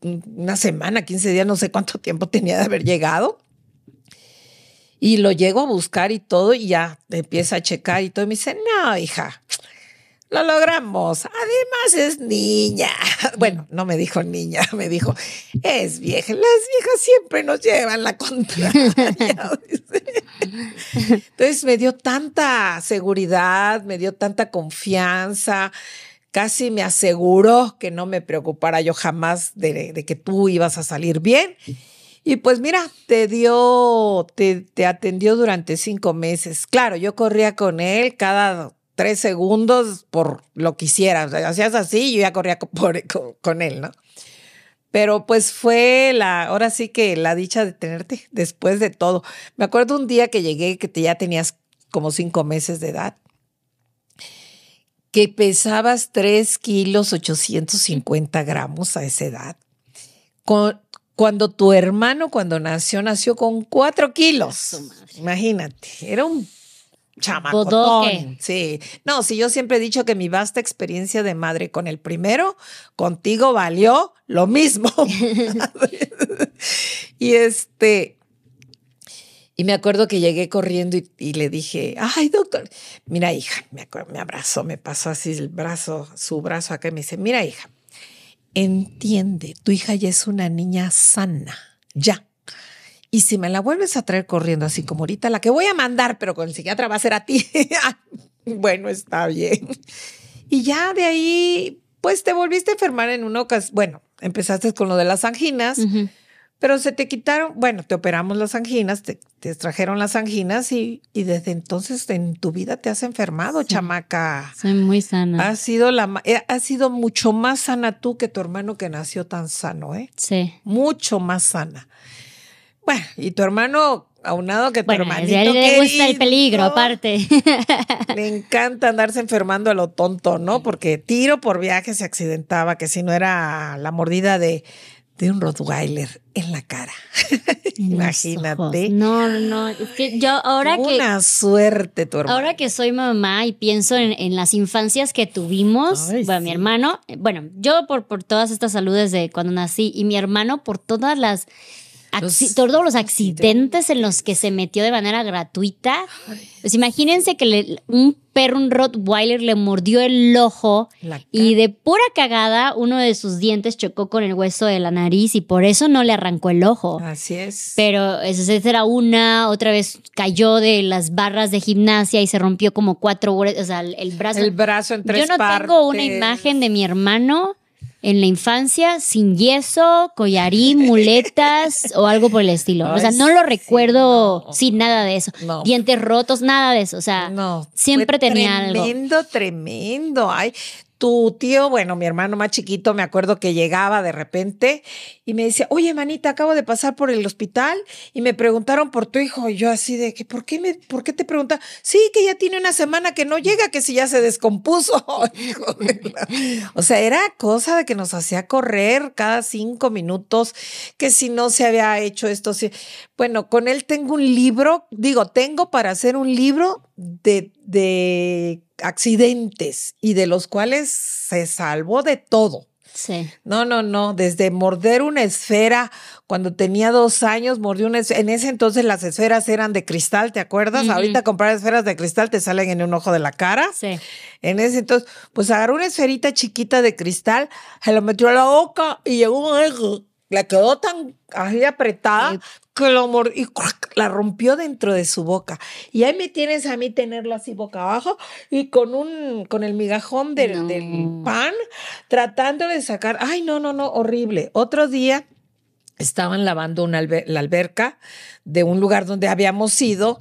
una semana, 15 días, no sé cuánto tiempo tenía de haber llegado. Y lo llego a buscar y todo, y ya empieza a checar y todo. Y me dice, no, hija, lo logramos. Además es niña. Bueno, no me dijo niña, me dijo, es vieja. Las viejas siempre nos llevan la contraria. Entonces me dio tanta seguridad, me dio tanta confianza, casi me aseguró que no me preocupara yo jamás de, que tú ibas a salir bien. Y pues mira, te dio, te, te atendió durante cinco meses. Claro, yo corría con él cada tres segundos por lo que hiciera. O sea, hacías así y yo ya corría con, él, ¿no? Pero pues fue la, ahora sí que la dicha de tenerte después de todo. Me acuerdo un día que llegué que te, ya tenías como cinco meses de edad, que pesabas tres kilos 850 gramos a esa edad. cuando tu hermano, cuando nació, nació con cuatro kilos. Imagínate, era un chamacotón. Sí. No, si yo siempre he dicho que mi vasta experiencia de madre con el primero, contigo valió lo mismo. y este. Y me acuerdo que llegué corriendo y, le dije, ay, doctor, mira, hija, me, me abrazó, me pasó así el brazo, su brazo acá y me dice, mira, hija, entiende, tu hija ya es una niña sana, ya y si me la vuelves a traer corriendo así como ahorita, la que voy a mandar, pero con el psiquiatra va a ser a ti. bueno, está bien. Y ya de ahí, pues te volviste a enfermar en una ocasión. Bueno, empezaste con lo de las anginas, Pero se te quitaron, bueno, te operamos las anginas, te, te extrajeron las anginas y, y, desde entonces en tu vida te has enfermado, sí. chamaca. Soy muy sana. Has sido, la, eh, has sido mucho más sana tú que tu hermano que nació tan sano, ¿eh? Sí. Mucho más sana. Bueno, y tu hermano, aunado que tu bueno, hermanito a él le querido, gusta el peligro, aparte. Le encanta andarse enfermando a lo tonto, ¿no? Porque tiro por viaje se accidentaba, que si no era la mordida de, de un Rottweiler en la cara. Imagínate. No, no, es que yo ahora Una que. Una suerte, tu hermano. Ahora que soy mamá y pienso en, en las infancias que tuvimos, Ay, bueno, sí. mi hermano, bueno, yo por, por todas estas saludes de cuando nací y mi hermano por todas las. Los todos los accidentes en los que se metió de manera gratuita. Pues imagínense que le- un perro, un Rottweiler, le mordió el ojo y de pura cagada uno de sus dientes chocó con el hueso de la nariz y por eso no le arrancó el ojo. Así es. Pero esa era una, otra vez cayó de las barras de gimnasia y se rompió como cuatro, o sea, el, el brazo. el brazo en tres Yo no partes. tengo una imagen de mi hermano en la infancia sin yeso, collarín, muletas o algo por el estilo. o sea, no lo recuerdo no. sin nada de eso. No. Dientes rotos, nada de eso. O sea, No, siempre fue tenía algo. Tremendo, tremendo. Ay, tu tío, bueno, mi hermano más chiquito, me acuerdo que llegaba de repente y me decía, oye, manita, acabo de pasar por el hospital y me preguntaron por tu hijo. Y yo así de que, ¿por qué, me, ¿por qué te preguntan? Sí, que ya tiene una semana que no llega, que si ya se descompuso. Hijo O sea, era cosa de que nos hacía correr cada cinco minutos, que si no se había hecho esto, sí. Bueno, con él tengo un libro, digo, tengo para hacer un libro de, de accidentes y de los cuales se salvó de todo. sí. No, no, no, desde morder una esfera cuando tenía dos años, mordió una esfera. En ese entonces las esferas eran de cristal, ¿te acuerdas? Ahorita comprar esferas de cristal te salen en un ojo de la cara. Sí. En ese entonces, pues agarró una esferita chiquita de cristal, se lo metió a la boca y llegó un Le quedó tan así apretada Sí. que lo y la rompió dentro de su boca. Y ahí me tienes a mí tenerlo así boca abajo y con un, con el migajón del, No. del pan, tratando de sacar. Ay, no, no, no, horrible. Otro día estaban lavando una alber- la alberca de un lugar donde habíamos ido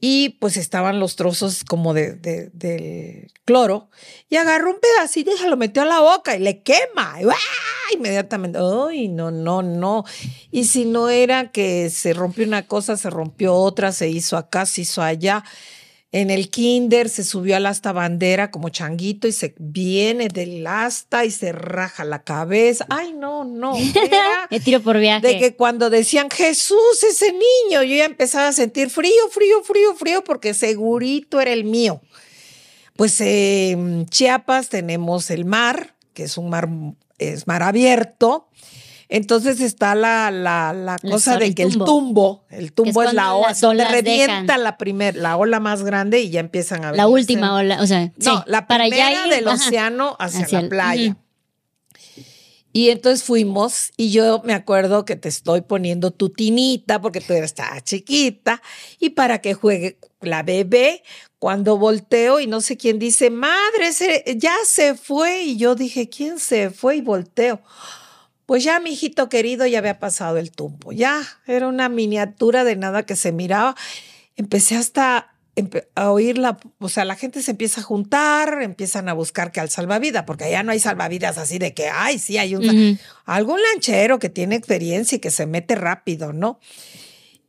y pues estaban los trozos como de, de- del cloro y agarró un pedacito y se lo metió a la boca y le quema. Y, ¡ah! Inmediatamente, ay, no, no, no. Y si no era que se rompió una cosa, se rompió otra, se hizo acá, se hizo allá. En el kinder se subió al asta bandera como changuito y se viene del asta y se raja la cabeza. Ay, no, no. Me tiro por viaje. de que cuando decían Jesús, ese niño, yo ya empezaba a sentir frío, frío, frío, frío, porque segurito era el mío. Pues en Chiapas tenemos el mar, que es un mar, es mar abierto. Entonces está la, la, la cosa de que el tumbo. el tumbo es, la ola, olas revienta dejan. la primer, la ola más grande y ya empiezan a la venirse- última ola, o sea, no, sí, la para primera allá ir, del ajá. océano hacia, Hacia la el- playa. Y entonces fuimos y yo me acuerdo que te estoy poniendo tu tinita porque tú tan chiquita y para que juegue la bebé cuando volteo y no sé quién dice, madre, ese ya se fue. Y yo dije, ¿quién se fue? Y volteo. Pues ya, mi hijito querido, ya había pasado el tumbo. Ya era una miniatura de nada que se miraba. Empecé hasta a oír la, o sea, la gente se empieza a juntar, empiezan a buscar que al salvavidas, porque allá no hay salvavidas así de que, ay, sí, hay un, algún lanchero que tiene experiencia y que se mete rápido, ¿no?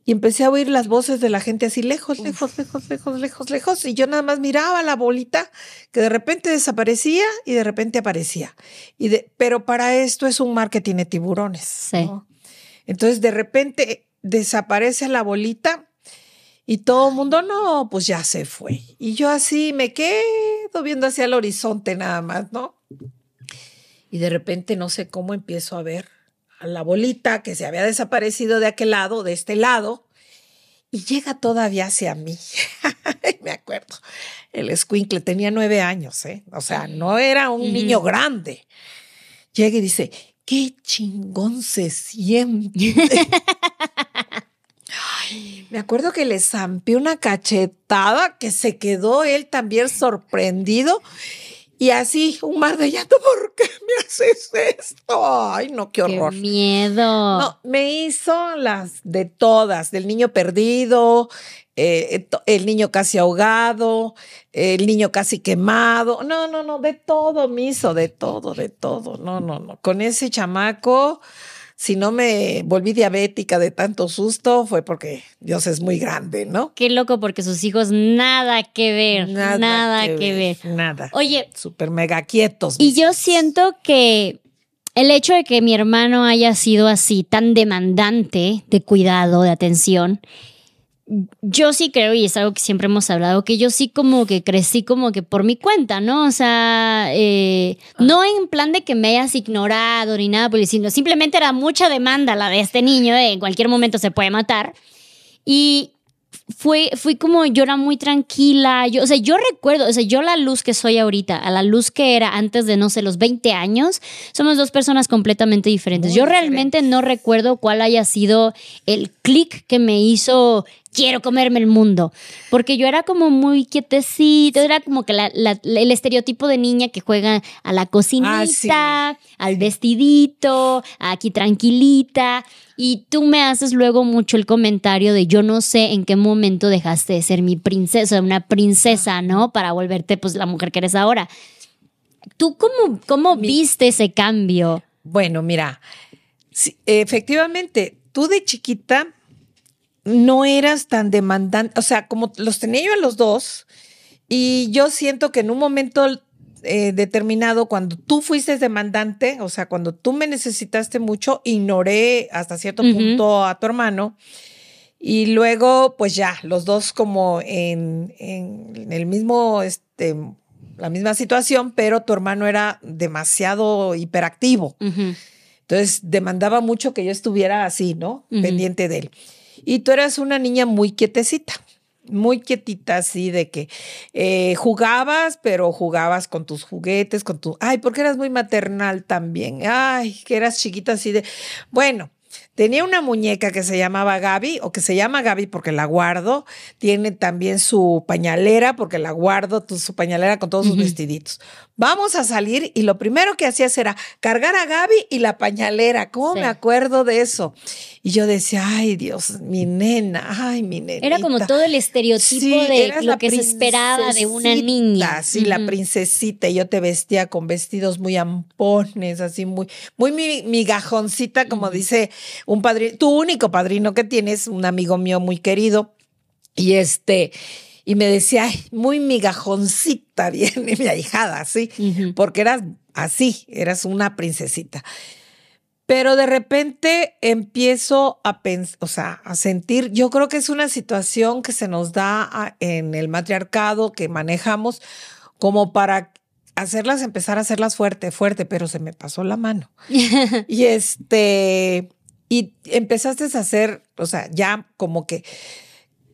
Y empecé a oír las voces de la gente así lejos, lejos, lejos, lejos, lejos, lejos. Y yo nada más miraba la bolita que de repente desaparecía y de repente aparecía. Y de, pero para esto es un mar que tiene tiburones. Sí. ¿no? Entonces de repente desaparece la bolita y todo el mundo, no, pues ya se fue. Y yo así me quedo viendo hacia el horizonte nada más, ¿no? Y de repente no sé cómo empiezo a ver la bolita que se había desaparecido de aquel lado, de este lado, y llega todavía hacia mí. me acuerdo. El escuincle tenía nueve años, ¿eh? O sea, no era un niño grande. Llega y dice, qué chingón se siente. Ay, me acuerdo que le zampé una cachetada que se quedó él también sorprendido. Y así, un mar de llanto, ¿por qué me haces esto? Ay, no, qué horror. Qué miedo. No, me hizo las de todas, del niño perdido, eh, el niño casi ahogado, el niño casi quemado. No, no, no, de todo me hizo, de todo, de todo. No, no, no. Con ese chamaco, si no me volví diabética de tanto susto, fue porque Dios es muy grande, ¿no? Qué loco, porque sus hijos nada que ver. Nada, que, ver, Nada. Oye. Súper mega quietos. Y yo siento que el hecho de que mi hermano haya sido así, tan demandante de cuidado, de atención, yo sí creo, y es algo que siempre hemos hablado, que yo sí como que crecí como que por mi cuenta, ¿no? O sea, eh, no en plan de que me hayas ignorado ni nada, sino simplemente era mucha demanda la de este niño, en cualquier momento se puede matar. Y fue, fui como, yo era muy tranquila, yo, o sea, yo recuerdo, o sea, yo la luz que soy ahorita, a la luz que era antes de, no sé, los 20 años, somos dos personas completamente diferentes. yo realmente no recuerdo cuál haya sido el clic que me hizo quiero comerme el mundo. Porque yo era como muy quietecito, era como que el estereotipo de niña que juega a la cocinita, ah, al vestidito, aquí tranquilita. Y tú me haces luego mucho el comentario de yo no sé en qué momento dejaste de ser mi princesa, una princesa, ¿no? Para volverte pues la mujer que eres ahora. ¿Tú cómo, cómo viste ese cambio? Bueno, mira, efectivamente, tú de chiquita no eras tan demandante, o sea, como los tenía yo a los dos, y yo siento que en un momento eh, determinado, cuando tú fuiste demandante, o sea, cuando tú me necesitaste mucho, ignoré hasta cierto punto a tu hermano. Y luego, pues ya, los dos como en, en, el mismo, este, la misma situación, pero tu hermano era demasiado hiperactivo. Entonces, demandaba mucho que yo estuviera así, ¿no? Pendiente de él. Y tú eras una niña muy quietecita, muy quietita, así de que eh, jugabas, pero jugabas con tus juguetes, con tu... Ay, porque eras muy maternal también. Ay, que eras chiquita así de... Bueno, Tenía una muñeca que se llamaba Gaby, o que se llama Gaby porque la guardo. Tiene también su pañalera, porque la guardo, su pañalera con todos sus vestiditos. Vamos a salir y lo primero que hacías era cargar a Gaby y la pañalera. ¿Cómo me acuerdo de eso? Y yo decía, ay Dios, mi nena, ay mi nena. Era como todo el estereotipo de lo que se esperaba de una niña. Sí, la princesita. Y yo te vestía con vestidos muy ampones, así muy, muy migajoncita, como dice un padrino, tu único padrino que tienes, un amigo mío muy querido. Y este, y me decía, Ay, muy migajoncita, bien, mi ahijada, ¿sí? Porque eras así, eras una princesita. Pero de repente empiezo a pensar, o sea, a sentir, yo creo que es una situación que se nos da en el matriarcado que manejamos como para hacerlas, empezar a hacerlas fuerte, fuerte, pero se me pasó la mano. y este, y empezaste a hacer, o sea, ya como que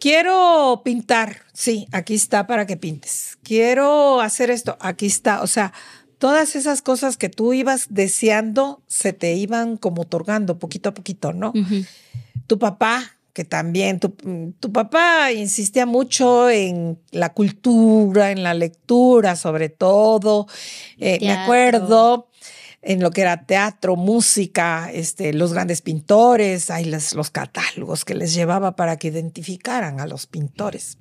quiero pintar, sí, aquí está para que pintes. Quiero hacer esto, aquí está. O sea, todas esas cosas que tú ibas deseando se te iban como otorgando poquito a poquito, ¿no? Tu papá, que también, tu, tu, papá insistía mucho en la cultura, en la lectura, sobre todo. Eh, me acuerdo en lo que era teatro, música, este, los grandes pintores, hay los, catálogos que les llevaba para que identificaran a los pintores.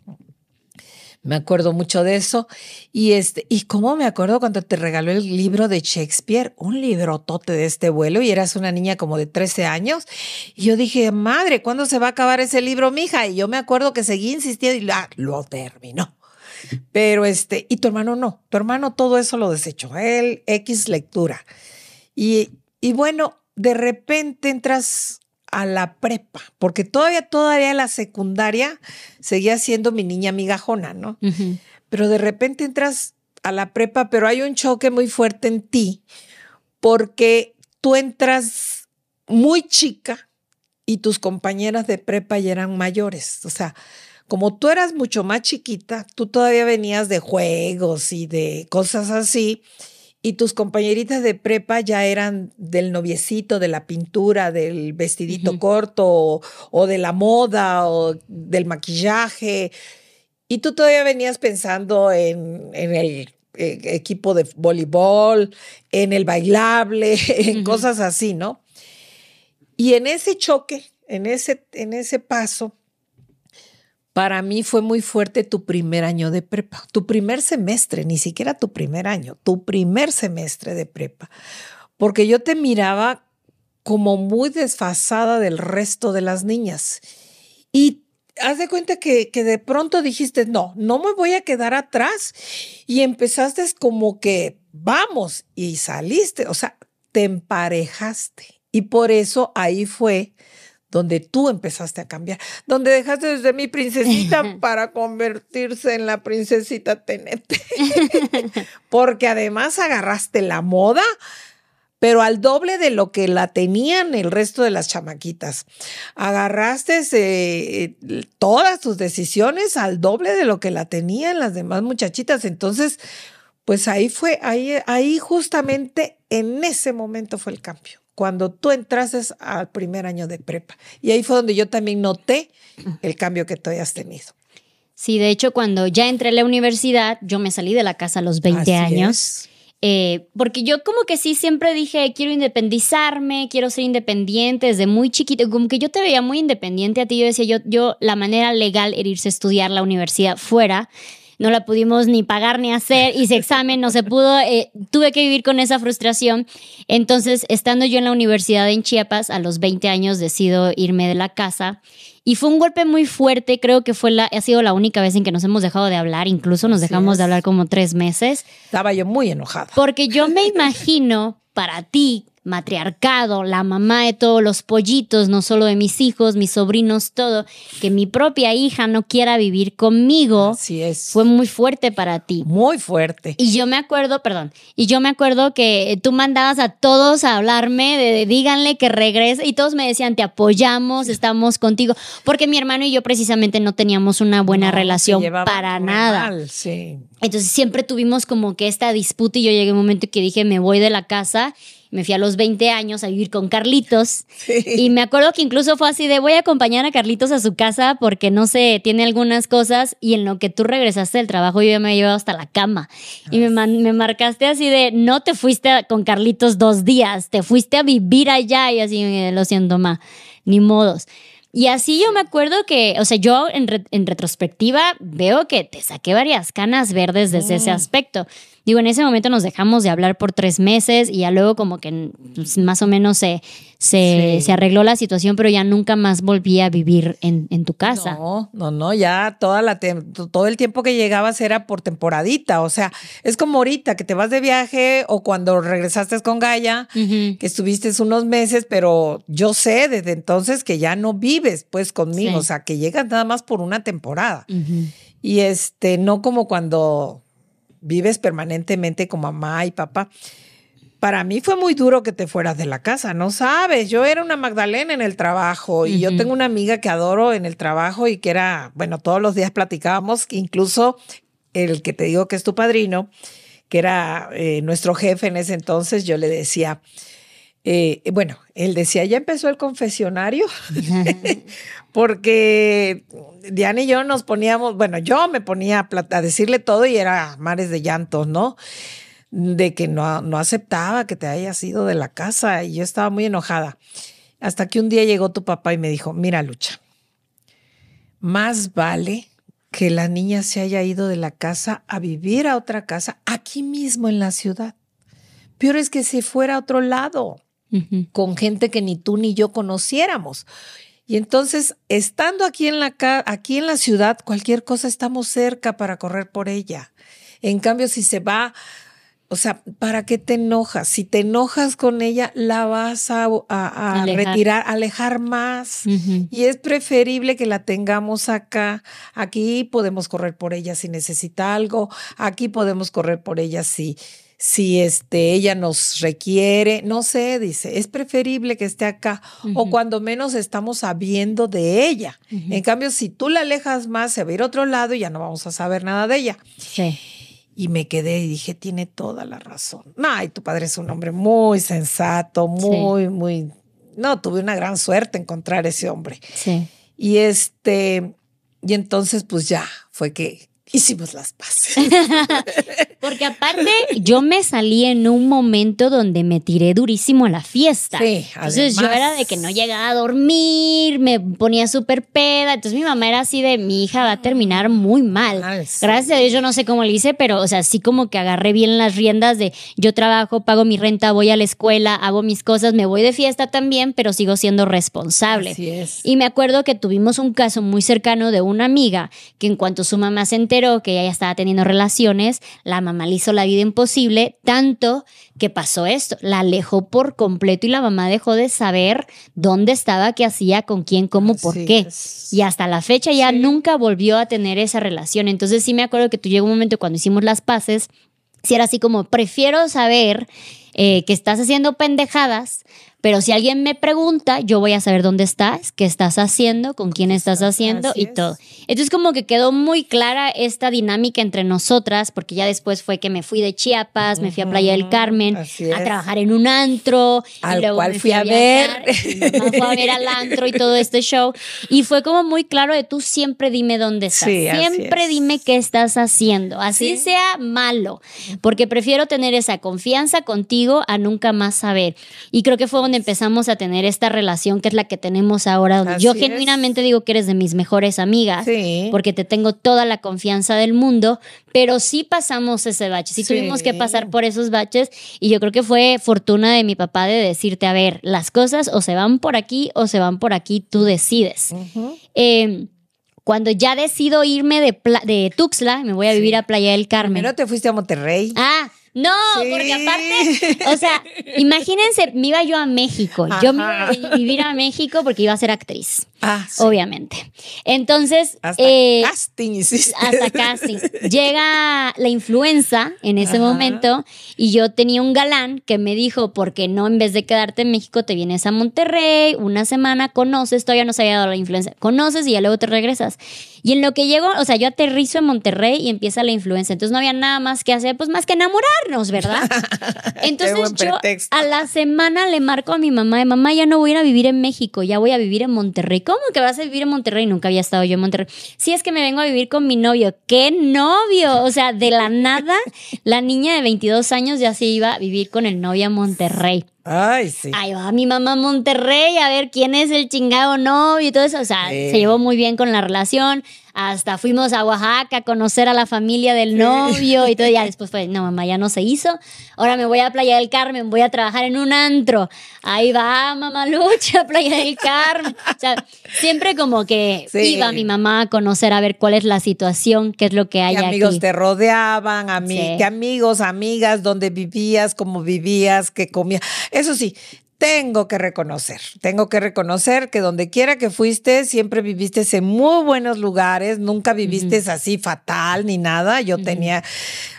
Me acuerdo mucho de eso. Y, este, y cómo me acuerdo cuando te regaló el libro de Shakespeare, un librotote de este vuelo, y eras una niña como de 13 años. Y yo dije, madre, ¿cuándo se va a acabar ese libro, mija? Y yo me acuerdo que seguí insistiendo y lo terminó. Pero este, y tu hermano no, tu hermano todo eso lo desechó, él X lectura. Y, y bueno, de repente entras a la prepa, porque todavía, todavía la secundaria seguía siendo mi niña migajona, ¿no? Pero de repente entras a la prepa, pero hay un choque muy fuerte en ti, porque tú entras muy chica y tus compañeras de prepa ya eran mayores, o sea, como tú eras mucho más chiquita, tú todavía venías de juegos y de cosas así, y tus compañeritas de prepa ya eran del noviecito, de la pintura, del vestidito corto, o, de la moda, o del maquillaje, y tú todavía venías pensando en, en el eh, equipo de voleibol, en el bailable, en cosas así, ¿no? Y en ese choque, en ese, en ese paso, para mí fue muy fuerte tu primer año de prepa, tu primer semestre, ni siquiera tu primer año, tu primer semestre de prepa, porque yo te miraba como muy desfasada del resto de las niñas. Y haz de cuenta que, que, de pronto dijiste, no, no me voy a quedar atrás. Y empezaste como que, vamos, y saliste, o sea, te emparejaste. Y por eso ahí fue donde tú empezaste a cambiar, donde dejaste desde mi princesita para convertirse en la princesita tenete, porque además agarraste la moda, pero al doble de lo que la tenían el resto de las chamaquitas. Agarraste eh, todas tus decisiones al doble de lo que la tenían las demás muchachitas, entonces, pues ahí fue, ahí, ahí justamente en ese momento fue el cambio cuando tú entraste al primer año de prepa. Y ahí fue donde yo también noté el cambio que tú hayas tenido. Sí, de hecho, cuando ya entré a la universidad, yo me salí de la casa a los 20 años. Eh, porque yo como que sí siempre dije, quiero independizarme, quiero ser independiente desde muy chiquito, como que yo te veía muy independiente a ti, yo decía, yo, yo la manera legal era irse a estudiar la universidad fuera, no la pudimos ni pagar ni hacer, hice examen, no se pudo, eh, tuve que vivir con esa frustración. Entonces, estando yo en la universidad en Chiapas, a los 20 años decido irme de la casa y fue un golpe muy fuerte, creo que fue la, ha sido la única vez en que nos hemos dejado de hablar, incluso nos dejamos de hablar como tres meses. Estaba yo muy enojada. Porque yo me imagino para ti matriarcado, la mamá de todos los pollitos, no solo de mis hijos, mis sobrinos, todo, que mi propia hija no quiera vivir conmigo, Así es. fue muy fuerte para ti. Muy fuerte. Y yo me acuerdo, perdón, y yo me acuerdo que tú mandabas a todos a hablarme de, díganle que regrese y todos me decían, te apoyamos, estamos contigo, porque mi hermano y yo precisamente no teníamos una buena relación para nada. sí. Entonces siempre tuvimos como que esta disputa y yo llegué a un momento que dije, me voy de la casa me fui a los 20 años a vivir con Carlitos. Y me acuerdo que incluso fue así de voy a acompañar a Carlitos a su casa porque no sé, tiene algunas cosas y en lo que tú regresaste del trabajo yo ya me he llevado hasta la cama. Y me, me marcaste así de no te fuiste con Carlitos dos días, te fuiste a vivir allá y así, lo siento, ma, ni modos. Y así yo me acuerdo que, o sea, yo en, retrospectiva veo que te saqué varias canas verdes desde ese mm. aspecto. Digo, en ese momento nos dejamos de hablar por tres meses y ya luego como que pues, más o menos se, se, arregló la situación, pero ya nunca más volví a vivir en, tu casa. No, no, no, ya toda la todo el tiempo que llegabas era por temporadita, o sea, es como ahorita que te vas de viaje o cuando regresaste con Gaia, que estuviste unos meses, pero yo sé desde entonces que ya no vives pues conmigo, o sea, que llegas nada más por una temporada. Y este, no como cuando vives permanentemente con mamá y papá. Para mí fue muy duro que te fueras de la casa, no sabes, yo era una Magdalena en el trabajo y yo tengo una amiga que adoro en el trabajo y que era, bueno, todos los días platicábamos, incluso el que te digo que es tu padrino, que era eh, nuestro jefe en ese entonces, yo le decía, eh, bueno, él decía, ya empezó el confesionario, porque Diana y yo nos poníamos, bueno, yo me ponía a, decirle todo y era mares de llantos, ¿no? De que no, no aceptaba que te hayas ido de la casa y yo estaba muy enojada. Hasta que un día llegó tu papá y me dijo, mira, Lucha, más vale que la niña se haya ido de la casa a vivir a otra casa aquí mismo en la ciudad. Peor es que se fuera a otro lado con gente que ni tú ni yo conociéramos. Y entonces, estando aquí en la aquí en la ciudad, cualquier cosa estamos cerca para correr por ella. En cambio, si se va, o sea, ¿para qué te enojas? Si te enojas con ella, la vas a, alejar. retirar, alejar más. Y es preferible que la tengamos acá. Aquí podemos correr por ella si necesita algo. Aquí podemos correr por ella si si este, ella nos requiere, no sé, dice, es preferible que esté acá o cuando menos estamos sabiendo de ella. En cambio, si tú la alejas más, se va a ir a otro lado y ya no vamos a saber nada de ella. Sí. Y me quedé y dije, tiene toda la razón. Ay, tu padre es un hombre muy sensato, muy, muy... No, tuve una gran suerte encontrar ese hombre. Sí. Y este, y entonces pues ya fue que hicimos las paces. Porque aparte, yo me salí en un momento donde me tiré durísimo a la fiesta. Sí, Entonces yo era de que no llegaba a dormir, me ponía súper peda. Entonces mi mamá era así de mi hija va a terminar muy mal. Ay, sí. Gracias a Dios yo no sé cómo le hice, pero o sea, sí como que agarré bien las riendas de yo trabajo, pago mi renta, voy a la escuela, hago mis cosas, me voy de fiesta también, pero sigo siendo responsable. Así es. Y me acuerdo que tuvimos un caso muy cercano de una amiga que en cuanto su mamá se enteró que ella ya estaba teniendo relaciones, la mamá le hizo la vida imposible, tanto que pasó esto, la alejó por completo y la mamá dejó de saber dónde estaba, qué hacía, con quién, cómo, por qué. es. Y hasta la fecha ya Sí. nunca volvió a tener esa relación. Entonces sí me acuerdo que tú llegó un momento cuando hicimos las paces, si era así como, prefiero saber eh, que estás haciendo pendejadas, pero si alguien me pregunta, yo voy a saber dónde estás, qué estás haciendo, con quién estás haciendo así y es. todo. Entonces como que quedó muy clara esta dinámica entre nosotras, porque ya después fue que me fui de Chiapas, me fui a Playa del Carmen a trabajar en un antro, Al y luego cual me fui a viajar, ver. mamá fue a ver al antro y todo este show. Y fue como muy claro de tú siempre dime dónde estás, Sí, siempre es. dime qué estás haciendo, así Sí. sea malo, porque prefiero tener esa confianza contigo a nunca más saber. Y creo que fue donde empezamos a tener esta relación que es la que tenemos ahora, donde yo es. genuinamente digo que eres de mis mejores amigas, Sí. porque te tengo toda la confianza del mundo, pero sí pasamos ese bache, sí, Sí. tuvimos que pasar por esos baches y yo creo que fue fortuna de mi papá de decirte, a ver, las cosas o se van por aquí o se van por aquí, tú decides. Eh, cuando ya decido irme de, de Tuxtla, me voy a vivir a Playa del Carmen. Primero te fuiste a Monterrey. Ah, no, Sí. porque aparte, o sea, imagínense, me iba yo a México. Yo me iba a vi- vivir a México porque iba a ser actriz, Ah, sí. obviamente. Entonces, Hasta eh, casting hiciste. hasta casting. Llega la influenza en ese Ajá. momento y yo tenía un galán que me dijo, ¿por qué no en vez de quedarte en México te vienes a Monterrey una semana, conoces, todavía no se había dado la influenza, conoces y ya luego te regresas. Y en lo que llego, o sea, yo aterrizo en Monterrey y empieza la influenza, entonces no había nada más que hacer, pues más que enamorarnos, ¿verdad? Entonces yo pretexto. a la semana le marco a mi mamá, de mamá, ya no voy a ir a vivir en México, ya voy a vivir en Monterrey. ¿Cómo que vas a vivir en Monterrey? Nunca había estado yo en Monterrey. Sí, es que me vengo a vivir con mi novio. ¿Qué novio? O sea, de la nada, la niña de 22 años ya se iba a vivir con el novio a Monterrey. Ay, sí. Ahí va mi mamá a Monterrey a ver quién es el chingado novio y todo eso. O sea, Sí. se llevó muy bien con la relación. Hasta fuimos a Oaxaca a conocer a la familia del novio y todo. Ya después fue, no, mamá, ya no se hizo. Ahora me voy a Playa del Carmen, voy a trabajar en un antro. Ahí va, mamá Lucha, Playa del Carmen. O sea, siempre como que Sí. iba mi mamá a conocer a ver cuál es la situación, qué es lo que hay ¿Qué amigos aquí. te rodeaban? Ami Sí. ¿Qué amigos, amigas? ¿Dónde vivías? ¿Cómo vivías? ¿Qué comías? Eso sí, tengo que reconocer, tengo que reconocer que donde quiera que fuiste, siempre viviste en muy buenos lugares, nunca viviste así fatal ni nada. Yo tenía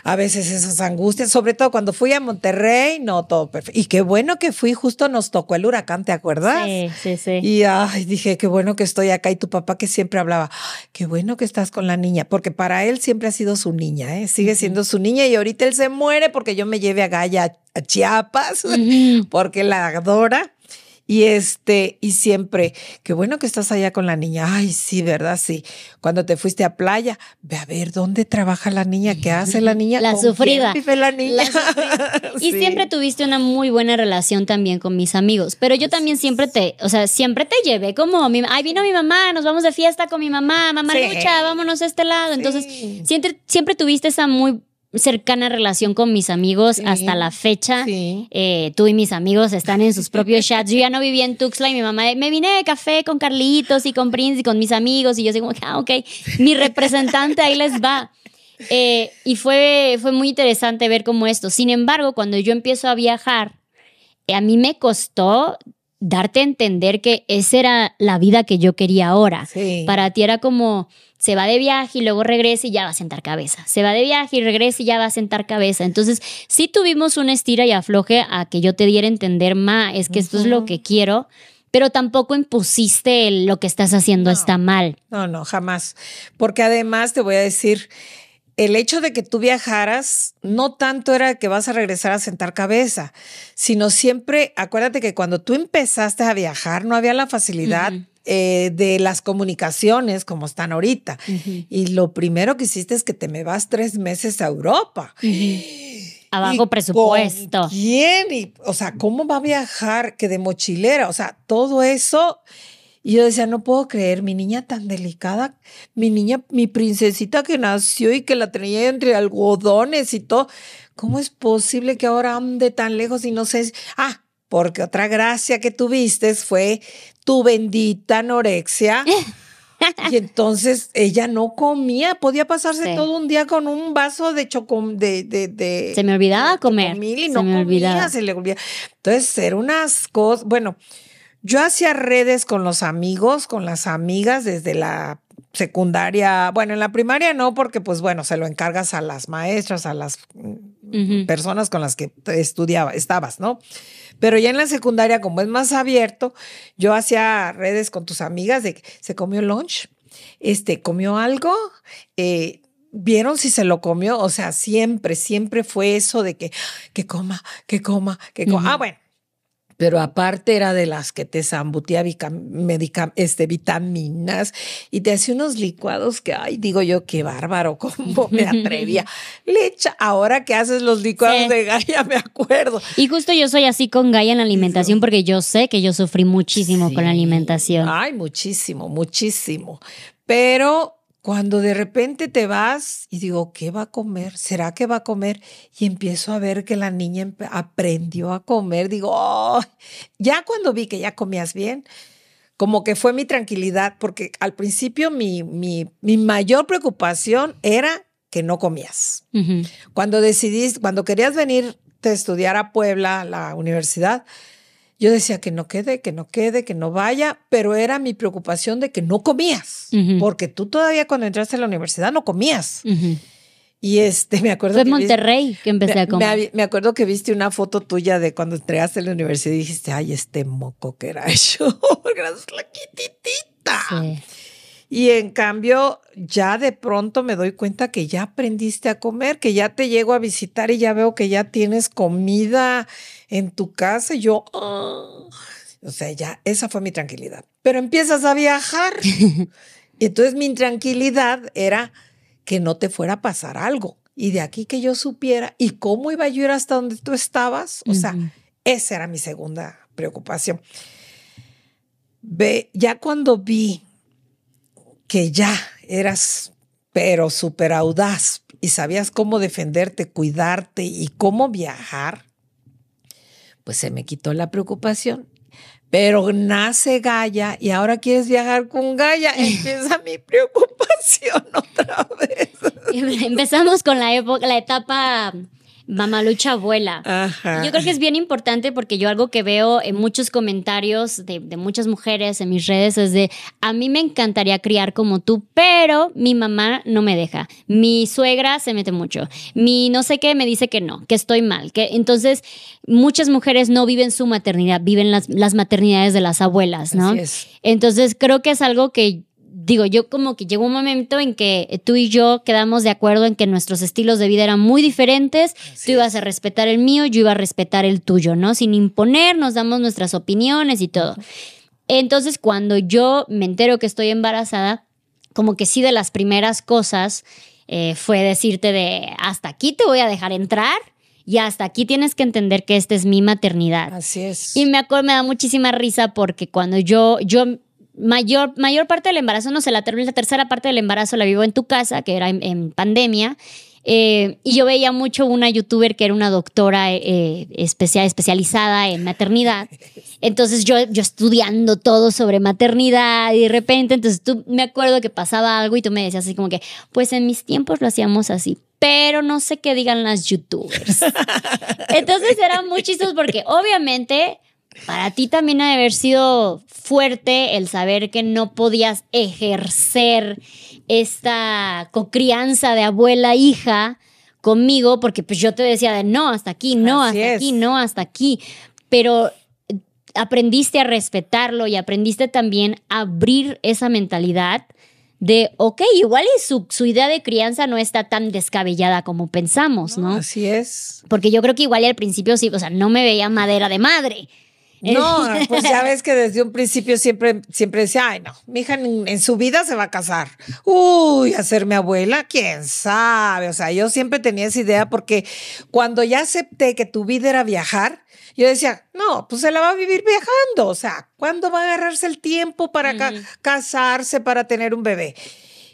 a veces esas angustias, sobre todo cuando fui a Monterrey, no, todo perfecto. Y qué bueno que fui, justo nos tocó el huracán, ¿te acuerdas? Sí, sí, sí. Y ay, dije, qué bueno que estoy acá. Y tu papá que siempre hablaba, "Ay, qué bueno que estás con la niña, porque para él siempre ha sido su niña, ¿eh? sigue siendo su niña y ahorita él se muere porque yo me lleve a Gaya a Chiapas, porque la adora. Y este, y siempre, qué bueno que estás allá con la niña. Ay, sí, ¿verdad? Sí. Cuando te fuiste a playa, ve a ver dónde trabaja la niña, qué hace la niña. La ¿Con quién sufrida. vive la niña. La sufrida. Y Sí. siempre tuviste una muy buena relación también con mis amigos. Pero yo también siempre te, o sea, siempre te llevé como, mi, ay, vino mi mamá, nos vamos de fiesta con mi mamá, mamá Sí. lucha, vámonos a este lado. Entonces, Sí. siempre, siempre tuviste esa muy cercana relación con mis amigos Sí. hasta la fecha. Sí. Eh, tú y mis amigos están en sus propios chats. Yo ya no vivía en Tuxtla y mi mamá, me vine de café con Carlitos y con Prince y con mis amigos. Y yo así como, ah, ok, mi representante ahí les va. Eh, y fue, fue muy interesante ver cómo esto. Sin embargo, cuando yo empiezo a viajar, eh, a mí me costó darte a entender que esa era la vida que yo quería ahora. Sí. Para ti era como, se va de viaje y luego regresa y ya va a sentar cabeza. Se va de viaje y regresa y ya va a sentar cabeza. Entonces, sí tuvimos una estira y afloje a que yo te diera a entender, ma, es que esto es lo que quiero, pero tampoco impusiste el, lo que estás haciendo No. está mal. No, no, jamás. Porque además te voy a decir, el hecho de que tú viajaras no tanto era que vas a regresar a sentar cabeza, sino siempre, acuérdate que cuando tú empezaste a viajar no había la facilidad. Eh, de las comunicaciones como están ahorita. Y lo primero que hiciste es que te me vas tres meses a Europa. Abajo presupuesto. ¿Quién? Y, o sea, ¿cómo va a viajar que de mochilera? O sea, todo eso. Y yo decía, no puedo creer, mi niña tan delicada, mi niña, mi princesita que nació y que la tenía entre algodones y todo. ¿Cómo es posible que ahora ande tan lejos y no sé? Ah, porque otra gracia que tuviste fue tu bendita anorexia. Y entonces ella no comía, podía pasarse todo un día con un vaso de chocom de, de, Se me olvidaba comer. Y no comía, se le olvidaba. Entonces, ser unas cosas, bueno, yo hacía redes con los amigos, con las amigas desde la secundaria, bueno, en la primaria no, porque pues bueno, se lo encargas a las maestras, a las personas con las que estudiaba, estabas, ¿no? Pero ya en la secundaria, como es más abierto, yo hacía redes con tus amigas de que se comió lunch, este, comió algo, eh, vieron si se lo comió, o sea, siempre, siempre fue eso de que, que coma, que coma, que coma. Ah, bueno, pero aparte era de las que te zambutía este, vitaminas y te hacía unos licuados que, ay, digo yo, qué bárbaro, cómo me atrevía. Le echa, ahora que haces los licuados de Gaia, me acuerdo. Y justo yo soy así con Gaia en la alimentación porque yo sé que yo sufrí muchísimo con la alimentación. Ay, muchísimo, muchísimo. Pero cuando de repente te vas y digo, ¿qué va a comer? ¿Será que va a comer? Y empiezo a ver que la niña aprendió a comer. Digo, ya cuando vi que ya comías bien, como que fue mi tranquilidad, porque al principio mi, mi, mi mayor preocupación era que no comías. Cuando decidiste, cuando querías venir a estudiar a Puebla, a la universidad, yo decía que no quede, que no quede, que no vaya, pero era mi preocupación de que no comías, porque tú todavía cuando entraste a la universidad no comías. Y este, me acuerdo. Fue en Monterrey que empecé a comer. Me, acuerdo que viste una foto tuya de cuando entraste a la universidad y dijiste, ay, este moco que era yo, porque eras flaquititita. Sí. Y en cambio, ya de pronto me doy cuenta que ya aprendiste a comer, que ya te llego a visitar y ya veo que ya tienes comida en tu casa. Y yo, ah". o sea, ya esa fue mi tranquilidad. Pero empiezas a viajar. y entonces mi tranquilidad era que no te fuera a pasar algo. Y de aquí que yo supiera y cómo iba yo a ir hasta donde tú estabas. O sea, esa era mi segunda preocupación. Ve, ya cuando vi que ya eras, pero súper audaz y sabías cómo defenderte, cuidarte y cómo viajar, pues se me quitó la preocupación. Pero nace Gaia y ahora quieres viajar con Gaia, empieza mi preocupación otra vez. Empezamos con la época, la etapa Mamalucha abuela. Yo creo que es bien importante porque yo algo que veo en muchos comentarios de, muchas mujeres en mis redes es de, a mí me encantaría criar como tú, pero mi mamá no me deja. Mi suegra se mete mucho. Mi no sé qué me dice que no, que estoy mal. Que entonces muchas mujeres no viven su maternidad, viven las, las maternidades de las abuelas, ¿no? Entonces creo que es algo que digo, yo como que llegó un momento en que tú y yo quedamos de acuerdo en que nuestros estilos de vida eran muy diferentes, tú ibas a respetar el mío, yo iba a respetar el tuyo, ¿no? Sin imponer, nos damos nuestras opiniones y todo. Entonces, cuando yo me entero que estoy embarazada, como que sí de las primeras cosas eh, fue decirte de, hasta aquí te voy a dejar entrar. Y hasta aquí tienes que entender que esta es mi maternidad. Así es. Y me acuerdo, me da muchísima risa porque cuando yo, yo mayor, mayor parte del embarazo, no sé, la, la, tercera parte del embarazo la vivo en tu casa, que era en, pandemia. Eh, y yo veía mucho una youtuber que era una doctora eh, especial, especializada en maternidad. Entonces yo, yo estudiando todo sobre maternidad y de repente, entonces tú me acuerdo que pasaba algo y tú me decías así como que, pues en mis tiempos lo hacíamos así, pero no sé qué digan las youtubers. Entonces era muy chistoso porque obviamente para ti también ha de haber sido fuerte el saber que no podías ejercer esta cocrianza de abuela-hija conmigo, porque pues yo te decía de no, hasta aquí, no, hasta aquí, no, hasta aquí. Pero aprendiste a respetarlo y aprendiste también a abrir esa mentalidad de, ok, igual y su, su, idea de crianza no está tan descabellada como pensamos, ¿no? Así es. Porque yo creo que igual y al principio sí, o sea, no me veía madera de madre. No, pues ya ves que desde un principio siempre, siempre decía, ay no, mi hija en, en, su vida se va a casar. Uy, a ser mi abuela, quién sabe. O sea, yo siempre tenía esa idea porque cuando ya acepté que tu vida era viajar, yo decía, no, pues se la va a vivir viajando. O sea, ¿cuándo va a agarrarse el tiempo para ca casarse, para tener un bebé?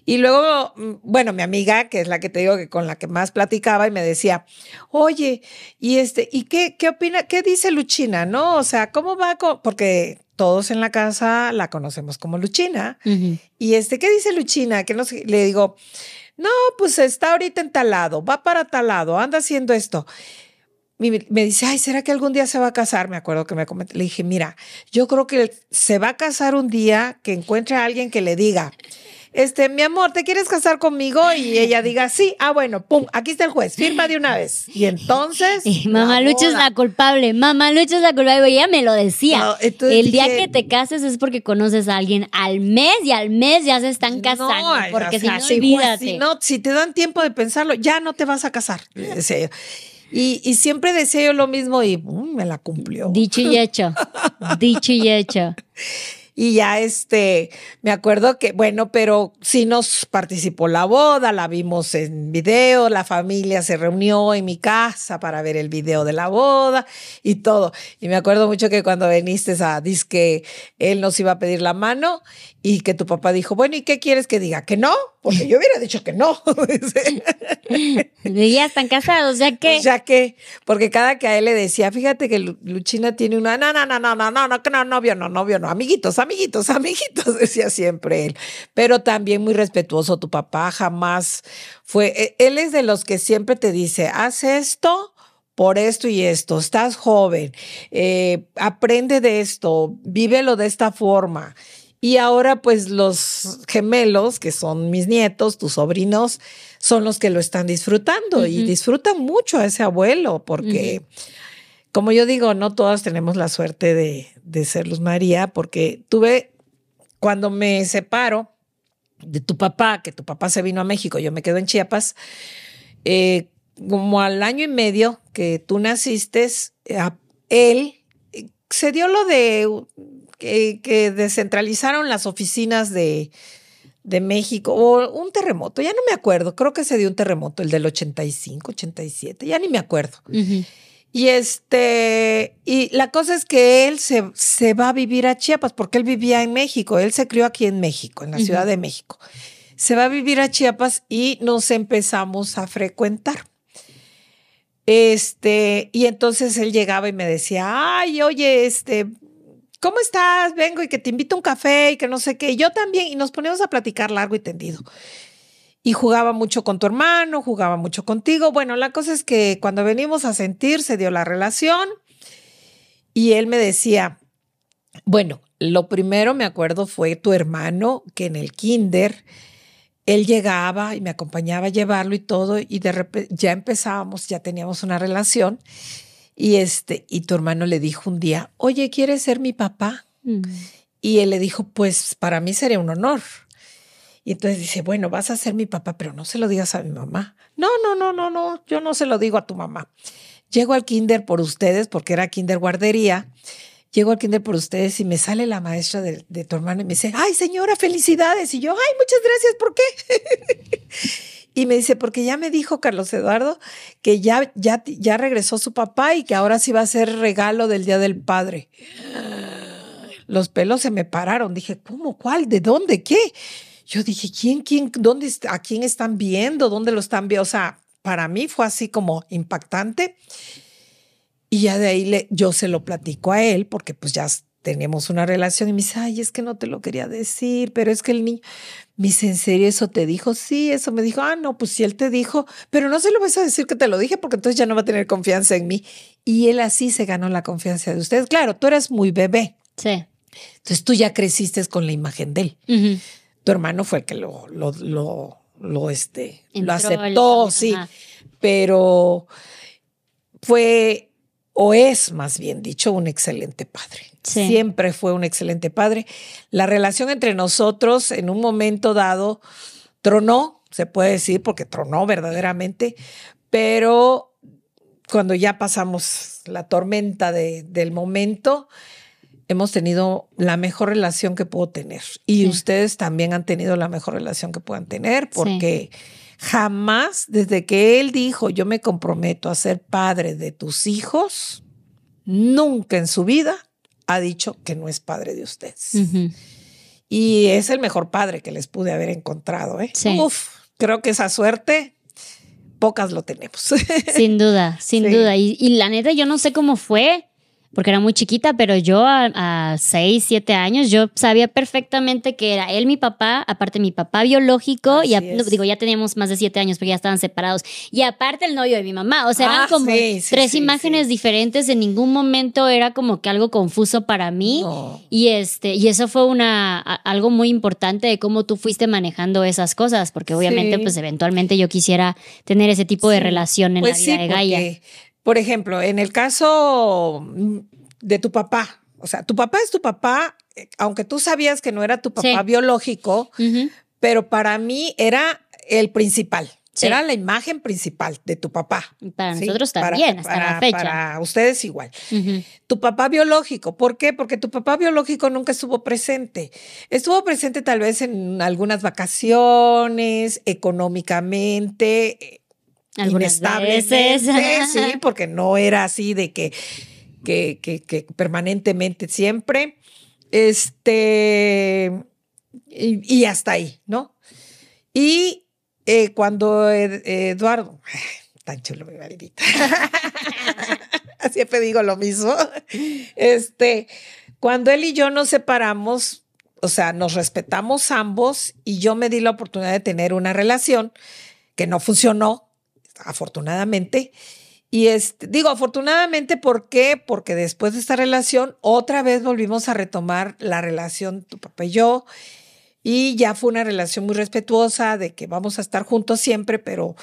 Y luego, mm, bueno, mi amiga, que es la que te digo que con la que más platicaba y me decía, oye, y este, ¿y qué, qué opina, qué dice Luchina? ¿No? O sea, ¿cómo va? Con? Porque todos en la casa la conocemos como Luchina. Uh -huh. Y este, ¿qué dice Luchina? Que no sé, le digo, no, pues está ahorita en tal lado, va para tal lado, anda haciendo esto. Y me dice, ay, ¿será que algún día se va a casar? Me acuerdo que me comenté. Le dije, mira, yo creo que se va a casar un día que encuentre a alguien que le diga, este, mi amor, ¿te quieres casar conmigo? Y ella diga, sí, ah, bueno, pum, aquí está el juez, firma de una vez. Y entonces. Y mamá Lucha es la culpable, mamá Lucha es la culpable, ella me lo decía. No, el dije, día que te cases es porque conoces a alguien al mes y al mes ya se están casando. No, porque o sea, si no. Si, no, si te dan tiempo de pensarlo, ya no te vas a casar. Y, y, siempre decía yo lo mismo y um, me la cumplió. Dicho y hecho. Dicho y hecho. Y ya este, me acuerdo que, bueno, pero sí nos participó la boda, la vimos en video, la familia se reunió en mi casa para ver el video de la boda y todo. Y me acuerdo mucho que cuando viniste a que él nos iba a pedir la mano y que tu papá dijo, bueno, ¿y qué quieres que diga? ¿Que no? Porque yo hubiera dicho que no. ya están casados, ya que. Ya que, porque cada que a él le decía, fíjate que Luchina tiene una, no, no, no, no, no, no, no, no, novio, no, novio, no, amiguitos, amiguitos, amiguitos, decía siempre él. Pero también muy respetuoso tu papá, jamás fue, e, él es de los que siempre te dice, haz esto por esto y esto, estás joven, eh, aprende de esto, vívelo de esta forma. Y ahora pues los gemelos, que son mis nietos, tus sobrinos, son los que lo están disfrutando uh -huh. y disfrutan mucho a ese abuelo porque... Uh -huh. Como yo digo, no todas tenemos la suerte de, de ser Luz María, porque tuve, cuando me separo de tu papá, que tu papá se vino a México, yo me quedo en Chiapas, eh, como al año y medio que tú naciste, a él eh, se dio lo de que, que descentralizaron las oficinas de, de México, o un terremoto, ya no me acuerdo, creo que se dio un terremoto, el del 85, 87, ya ni me acuerdo. Uh -huh. Y este, y la cosa es que él se, se, va a vivir a Chiapas, porque él vivía en México, él se crió aquí en México, en la uh -huh. Ciudad de México. Se va a vivir a Chiapas y nos empezamos a frecuentar. Este, y entonces él llegaba y me decía, ay, oye, este, ¿cómo estás? Vengo y que te invito a un café y que no sé qué. Yo también, y nos poníamos a platicar largo y tendido. Y jugaba mucho con tu hermano, jugaba mucho contigo. Bueno, la cosa es que cuando venimos a sentir, se dio la relación. Y él me decía, bueno, lo primero me acuerdo fue tu hermano, que en el kinder, él llegaba y me acompañaba a llevarlo y todo, y de repente ya empezábamos, ya teníamos una relación. Y este, y tu hermano le dijo un día, oye, ¿quieres ser mi papá? Mm. Y él le dijo, pues para mí sería un honor. Y entonces dice, bueno, vas a ser mi papá, pero no se lo digas a mi mamá. No, no, no, no, no, yo no se lo digo a tu mamá. Llego al kinder por ustedes, porque era kinder guardería. Llego al kinder por ustedes y me sale la maestra de, de tu hermano y me dice, ay, señora, felicidades. Y yo, ay, muchas gracias, ¿por qué? Y me dice, porque ya me dijo Carlos Eduardo que ya, ya, ya regresó su papá y que ahora sí va a ser regalo del Día del Padre. Los pelos se me pararon. Dije, ¿cómo? ¿Cuál? ¿De dónde? ¿Qué? Yo dije, ¿quién, quién, dónde, a quién están viendo? ¿Dónde lo están viendo? O sea, para mí fue así como impactante. Y ya de ahí le, yo se lo platico a él porque pues ya tenemos una relación y me dice, ay, es que no te lo quería decir, pero es que el niño, me dice, ¿en serio eso te dijo? Sí, eso me dijo, ah, no, pues si él te dijo, pero no se lo vas a decir que te lo dije porque entonces ya no va a tener confianza en mí. Y él así se ganó la confianza de ustedes. Claro, tú eras muy bebé. Sí. Entonces tú ya creciste con la imagen de él. Uh -huh. Tu hermano fue el que lo, lo, lo, lo, este, Entró, lo aceptó, sí, pero fue o es más bien dicho un excelente padre. Sí. Siempre fue un excelente padre. La relación entre nosotros en un momento dado tronó, se puede decir, porque tronó verdaderamente, pero cuando ya pasamos la tormenta de, del momento, hemos tenido la mejor relación que puedo tener. Y Sí. ustedes también han tenido la mejor relación que puedan tener, porque jamás, desde que él dijo, yo me comprometo a ser padre de tus hijos, nunca en su vida ha dicho que no es padre de ustedes. Y es el mejor padre que les pude haber encontrado. ¿eh? Sí. Uf, creo que esa suerte, pocas lo tenemos. Sin duda, sin Sí. duda. Y, y la neta, yo no sé cómo fue, porque era muy chiquita, pero yo a, a seis, siete años, yo sabía perfectamente que era él mi papá, aparte mi papá biológico, y a- digo, ya teníamos más de siete años porque ya estaban separados, y aparte el novio de mi mamá. O sea, eran Ah, como sí, sí, tres sí, imágenes diferentes, en ningún momento era como que algo confuso para mí. No. Y este, y eso fue una a- algo muy importante de cómo tú fuiste manejando esas cosas, porque obviamente, pues eventualmente yo quisiera tener ese tipo de relación en Pues la vida sí, de Gaia. Por ejemplo, en el caso mm, de tu papá, o sea, tu papá es tu papá, eh, aunque tú sabías que no era tu papá Sí. biológico, pero para mí era el principal. Sí. Era la imagen principal de tu papá. Para ¿sí? nosotros Para- también, hasta para- la fecha. Para ustedes igual. Tu papá biológico, ¿por qué? Porque tu papá biológico nunca estuvo presente. Estuvo presente tal vez en algunas vacaciones, económicamente, eh, Algunas inestablemente, veces. sí, porque no era así de que, que, que- que permanentemente siempre. Este, y, y hasta ahí, ¿no? Y eh, cuando Ed- Eduardo, tan chulo mi maridita, siempre digo lo mismo, este, cuando él y yo nos separamos, o sea, nos respetamos ambos y yo me di la oportunidad de tener una relación que no funcionó, afortunadamente. Y este, digo, afortunadamente, ¿por qué? Porque después de esta relación, otra vez volvimos a retomar la relación tu papá y yo. Y ya fue una relación muy respetuosa de que vamos a estar juntos siempre, pero, o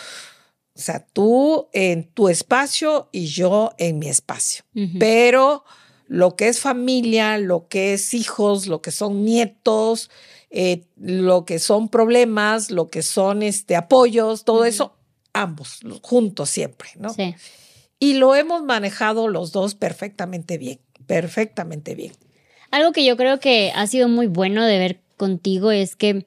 sea, tú en tu espacio y yo en mi espacio. Pero lo que es familia, lo que es hijos, lo que son nietos, eh, lo que son problemas, lo que son este, apoyos, todo eso, ambos, juntos siempre, ¿no? Sí. Y lo hemos manejado los dos perfectamente bien, perfectamente bien. Algo que yo creo que ha sido muy bueno de ver contigo es que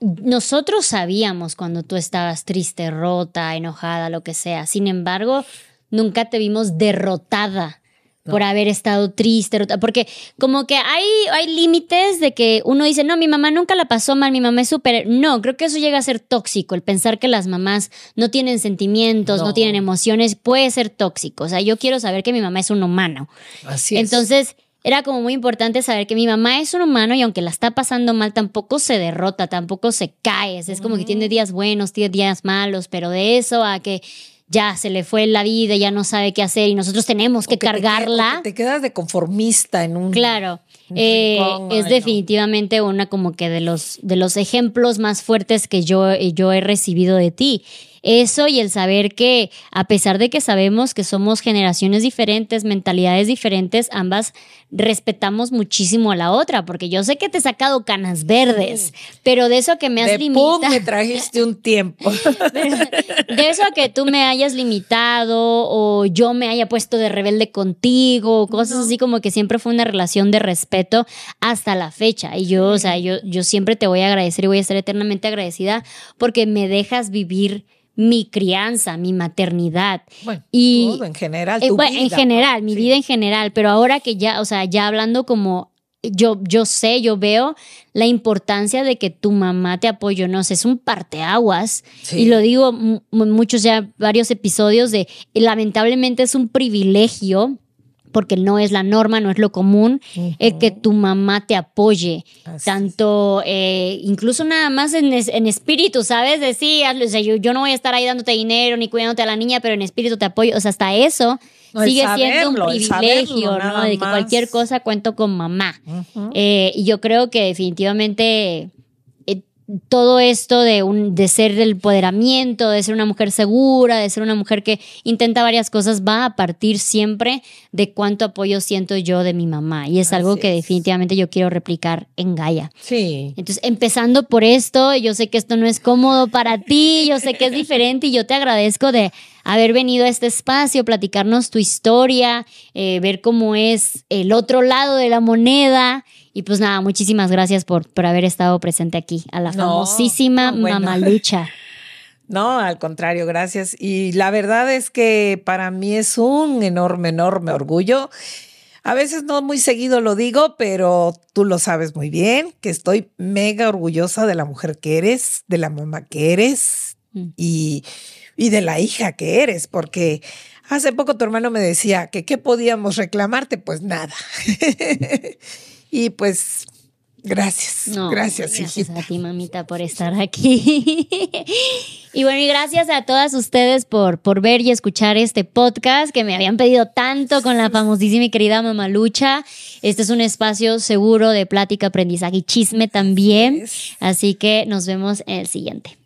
nosotros sabíamos cuando tú estabas triste, rota, enojada, lo que sea. Sin embargo, nunca te vimos derrotada por haber estado triste, porque como que hay, hay límites de que uno dice, no, mi mamá nunca la pasó mal, mi mamá es súper... No, creo que eso llega a ser tóxico, el pensar que las mamás no tienen sentimientos, no, No. tienen emociones, puede ser tóxico. O sea, yo quiero saber que mi mamá es un humano. Así Entonces, era como muy importante saber que mi mamá es un humano y aunque la está pasando mal, tampoco se derrota, tampoco se cae. Es como que tiene días buenos, tiene días malos, pero de eso a que ya se le fue la vida, ya no sabe qué hacer y nosotros tenemos que, cargarla. que te quedas de conformista en un. Claro, Un eh, rincón, es ay, no. definitivamente una como que de los, de los ejemplos más fuertes que yo, yo he recibido de ti. Eso y el saber que a pesar de que sabemos que somos generaciones diferentes, mentalidades diferentes, ambas respetamos muchísimo a la otra, porque yo sé que te he sacado canas verdes, pero de eso que me has de pum limitado. me trajiste un tiempo. De eso a que tú me hayas limitado o yo me haya puesto de rebelde contigo, cosas así como que siempre fue una relación de respeto hasta la fecha. Y yo, o sea, yo, yo siempre te voy a agradecer y voy a estar eternamente agradecida porque me dejas vivir mi crianza, mi maternidad. Bueno, Y- todo en general. Eh, tu en vida, general, ¿no? mi Sí. vida en general, pero ahora que ya, o sea, ya hablando como yo, yo sé, yo veo la importancia de que tu mamá te apoyó, no sé, es un parteaguas. Sí. Y lo digo mu- mu- muchos ya, varios episodios de, lamentablemente es un privilegio, porque no es la norma, no es lo común, el que tu mamá te apoye. Así Tanto, eh, incluso nada más en, es- en espíritu, ¿sabes? Decías, o sea, yo, yo no voy a estar ahí dándote dinero ni cuidándote a la niña, pero en espíritu te apoyo. O sea, hasta eso No, sigue siendo un privilegio, saberlo, ¿no? De que más. cualquier cosa cuento con mamá. Eh, y yo creo que definitivamente todo esto de, un, de ser del empoderamiento, de ser una mujer segura, de ser una mujer que intenta varias cosas, va a partir siempre de cuánto apoyo siento yo de mi mamá. Y es algo que definitivamente yo quiero replicar en Gaia. Sí. Entonces, empezando por esto, yo sé que esto no es cómodo para ti, yo sé que es diferente y yo te agradezco de haber venido a este espacio, platicarnos tu historia, eh, ver cómo es el otro lado de la moneda. Y pues nada, muchísimas gracias por, por haber estado presente aquí, a la famosísima Mamalucha. No, al contrario, gracias. Y la verdad es que para mí es un enorme, enorme orgullo. A veces no muy seguido lo digo, pero tú lo sabes muy bien, que estoy mega orgullosa de la mujer que eres, de la mamá que eres mm. y, y de la hija que eres, porque hace poco tu hermano me decía que qué podíamos reclamarte, pues nada. y pues Gracias, gracias, gracias a ti, mamita, por estar aquí. y bueno, y gracias a todas ustedes por, por ver y escuchar este podcast que me habían pedido tanto con la famosísima y querida Mamalucha. Este es un espacio seguro de plática, aprendizaje y chisme también. Así que nos vemos en el siguiente.